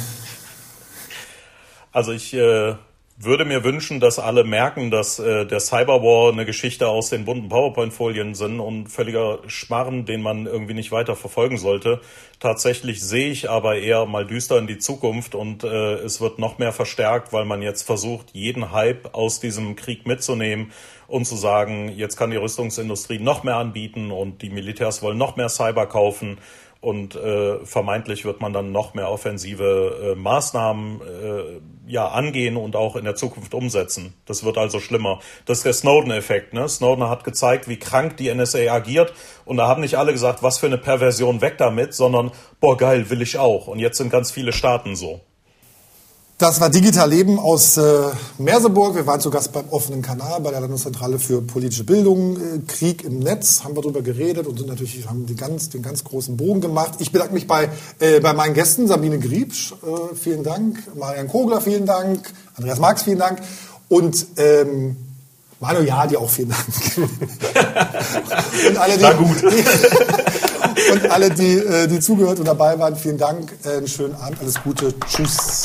Speaker 6: Also ich äh, würde mir wünschen, dass alle merken, dass äh, der Cyberwar eine Geschichte aus den bunten PowerPoint-Folien sind und völliger Schmarren, den man irgendwie nicht weiter verfolgen sollte. Tatsächlich sehe ich aber eher mal düster in die Zukunft und äh, es wird noch mehr verstärkt, weil man jetzt versucht, jeden Hype aus diesem Krieg mitzunehmen und zu sagen, jetzt kann die Rüstungsindustrie noch mehr anbieten und die Militärs wollen noch mehr Cyber kaufen und äh, vermeintlich wird man dann noch mehr offensive äh, Maßnahmen äh, ja angehen und auch in der Zukunft umsetzen. Das wird also schlimmer. Das ist der Snowden-Effekt. Ne? Snowden hat gezeigt, wie krank die NSA agiert und da haben nicht alle gesagt, was für eine Perversion weg damit, sondern boah geil, will ich auch. Und jetzt sind ganz viele Staaten so.
Speaker 2: Das war Digital Leben aus äh, Merseburg. Wir waren zu Gast beim offenen Kanal bei der Landeszentrale für politische Bildung. Äh, Krieg im Netz haben wir darüber geredet und sind natürlich haben die ganz, den ganz großen Bogen gemacht. Ich bedanke mich bei, äh, bei meinen Gästen, Sabine Griebsch, äh, vielen Dank, Marian Kogler, vielen Dank, Andreas Marx, vielen Dank und ähm, Manu Jadi auch vielen Dank. und alle, die, gut. und alle, die, äh, die zugehört und dabei waren, vielen Dank. Äh, einen schönen Abend, alles Gute. Tschüss.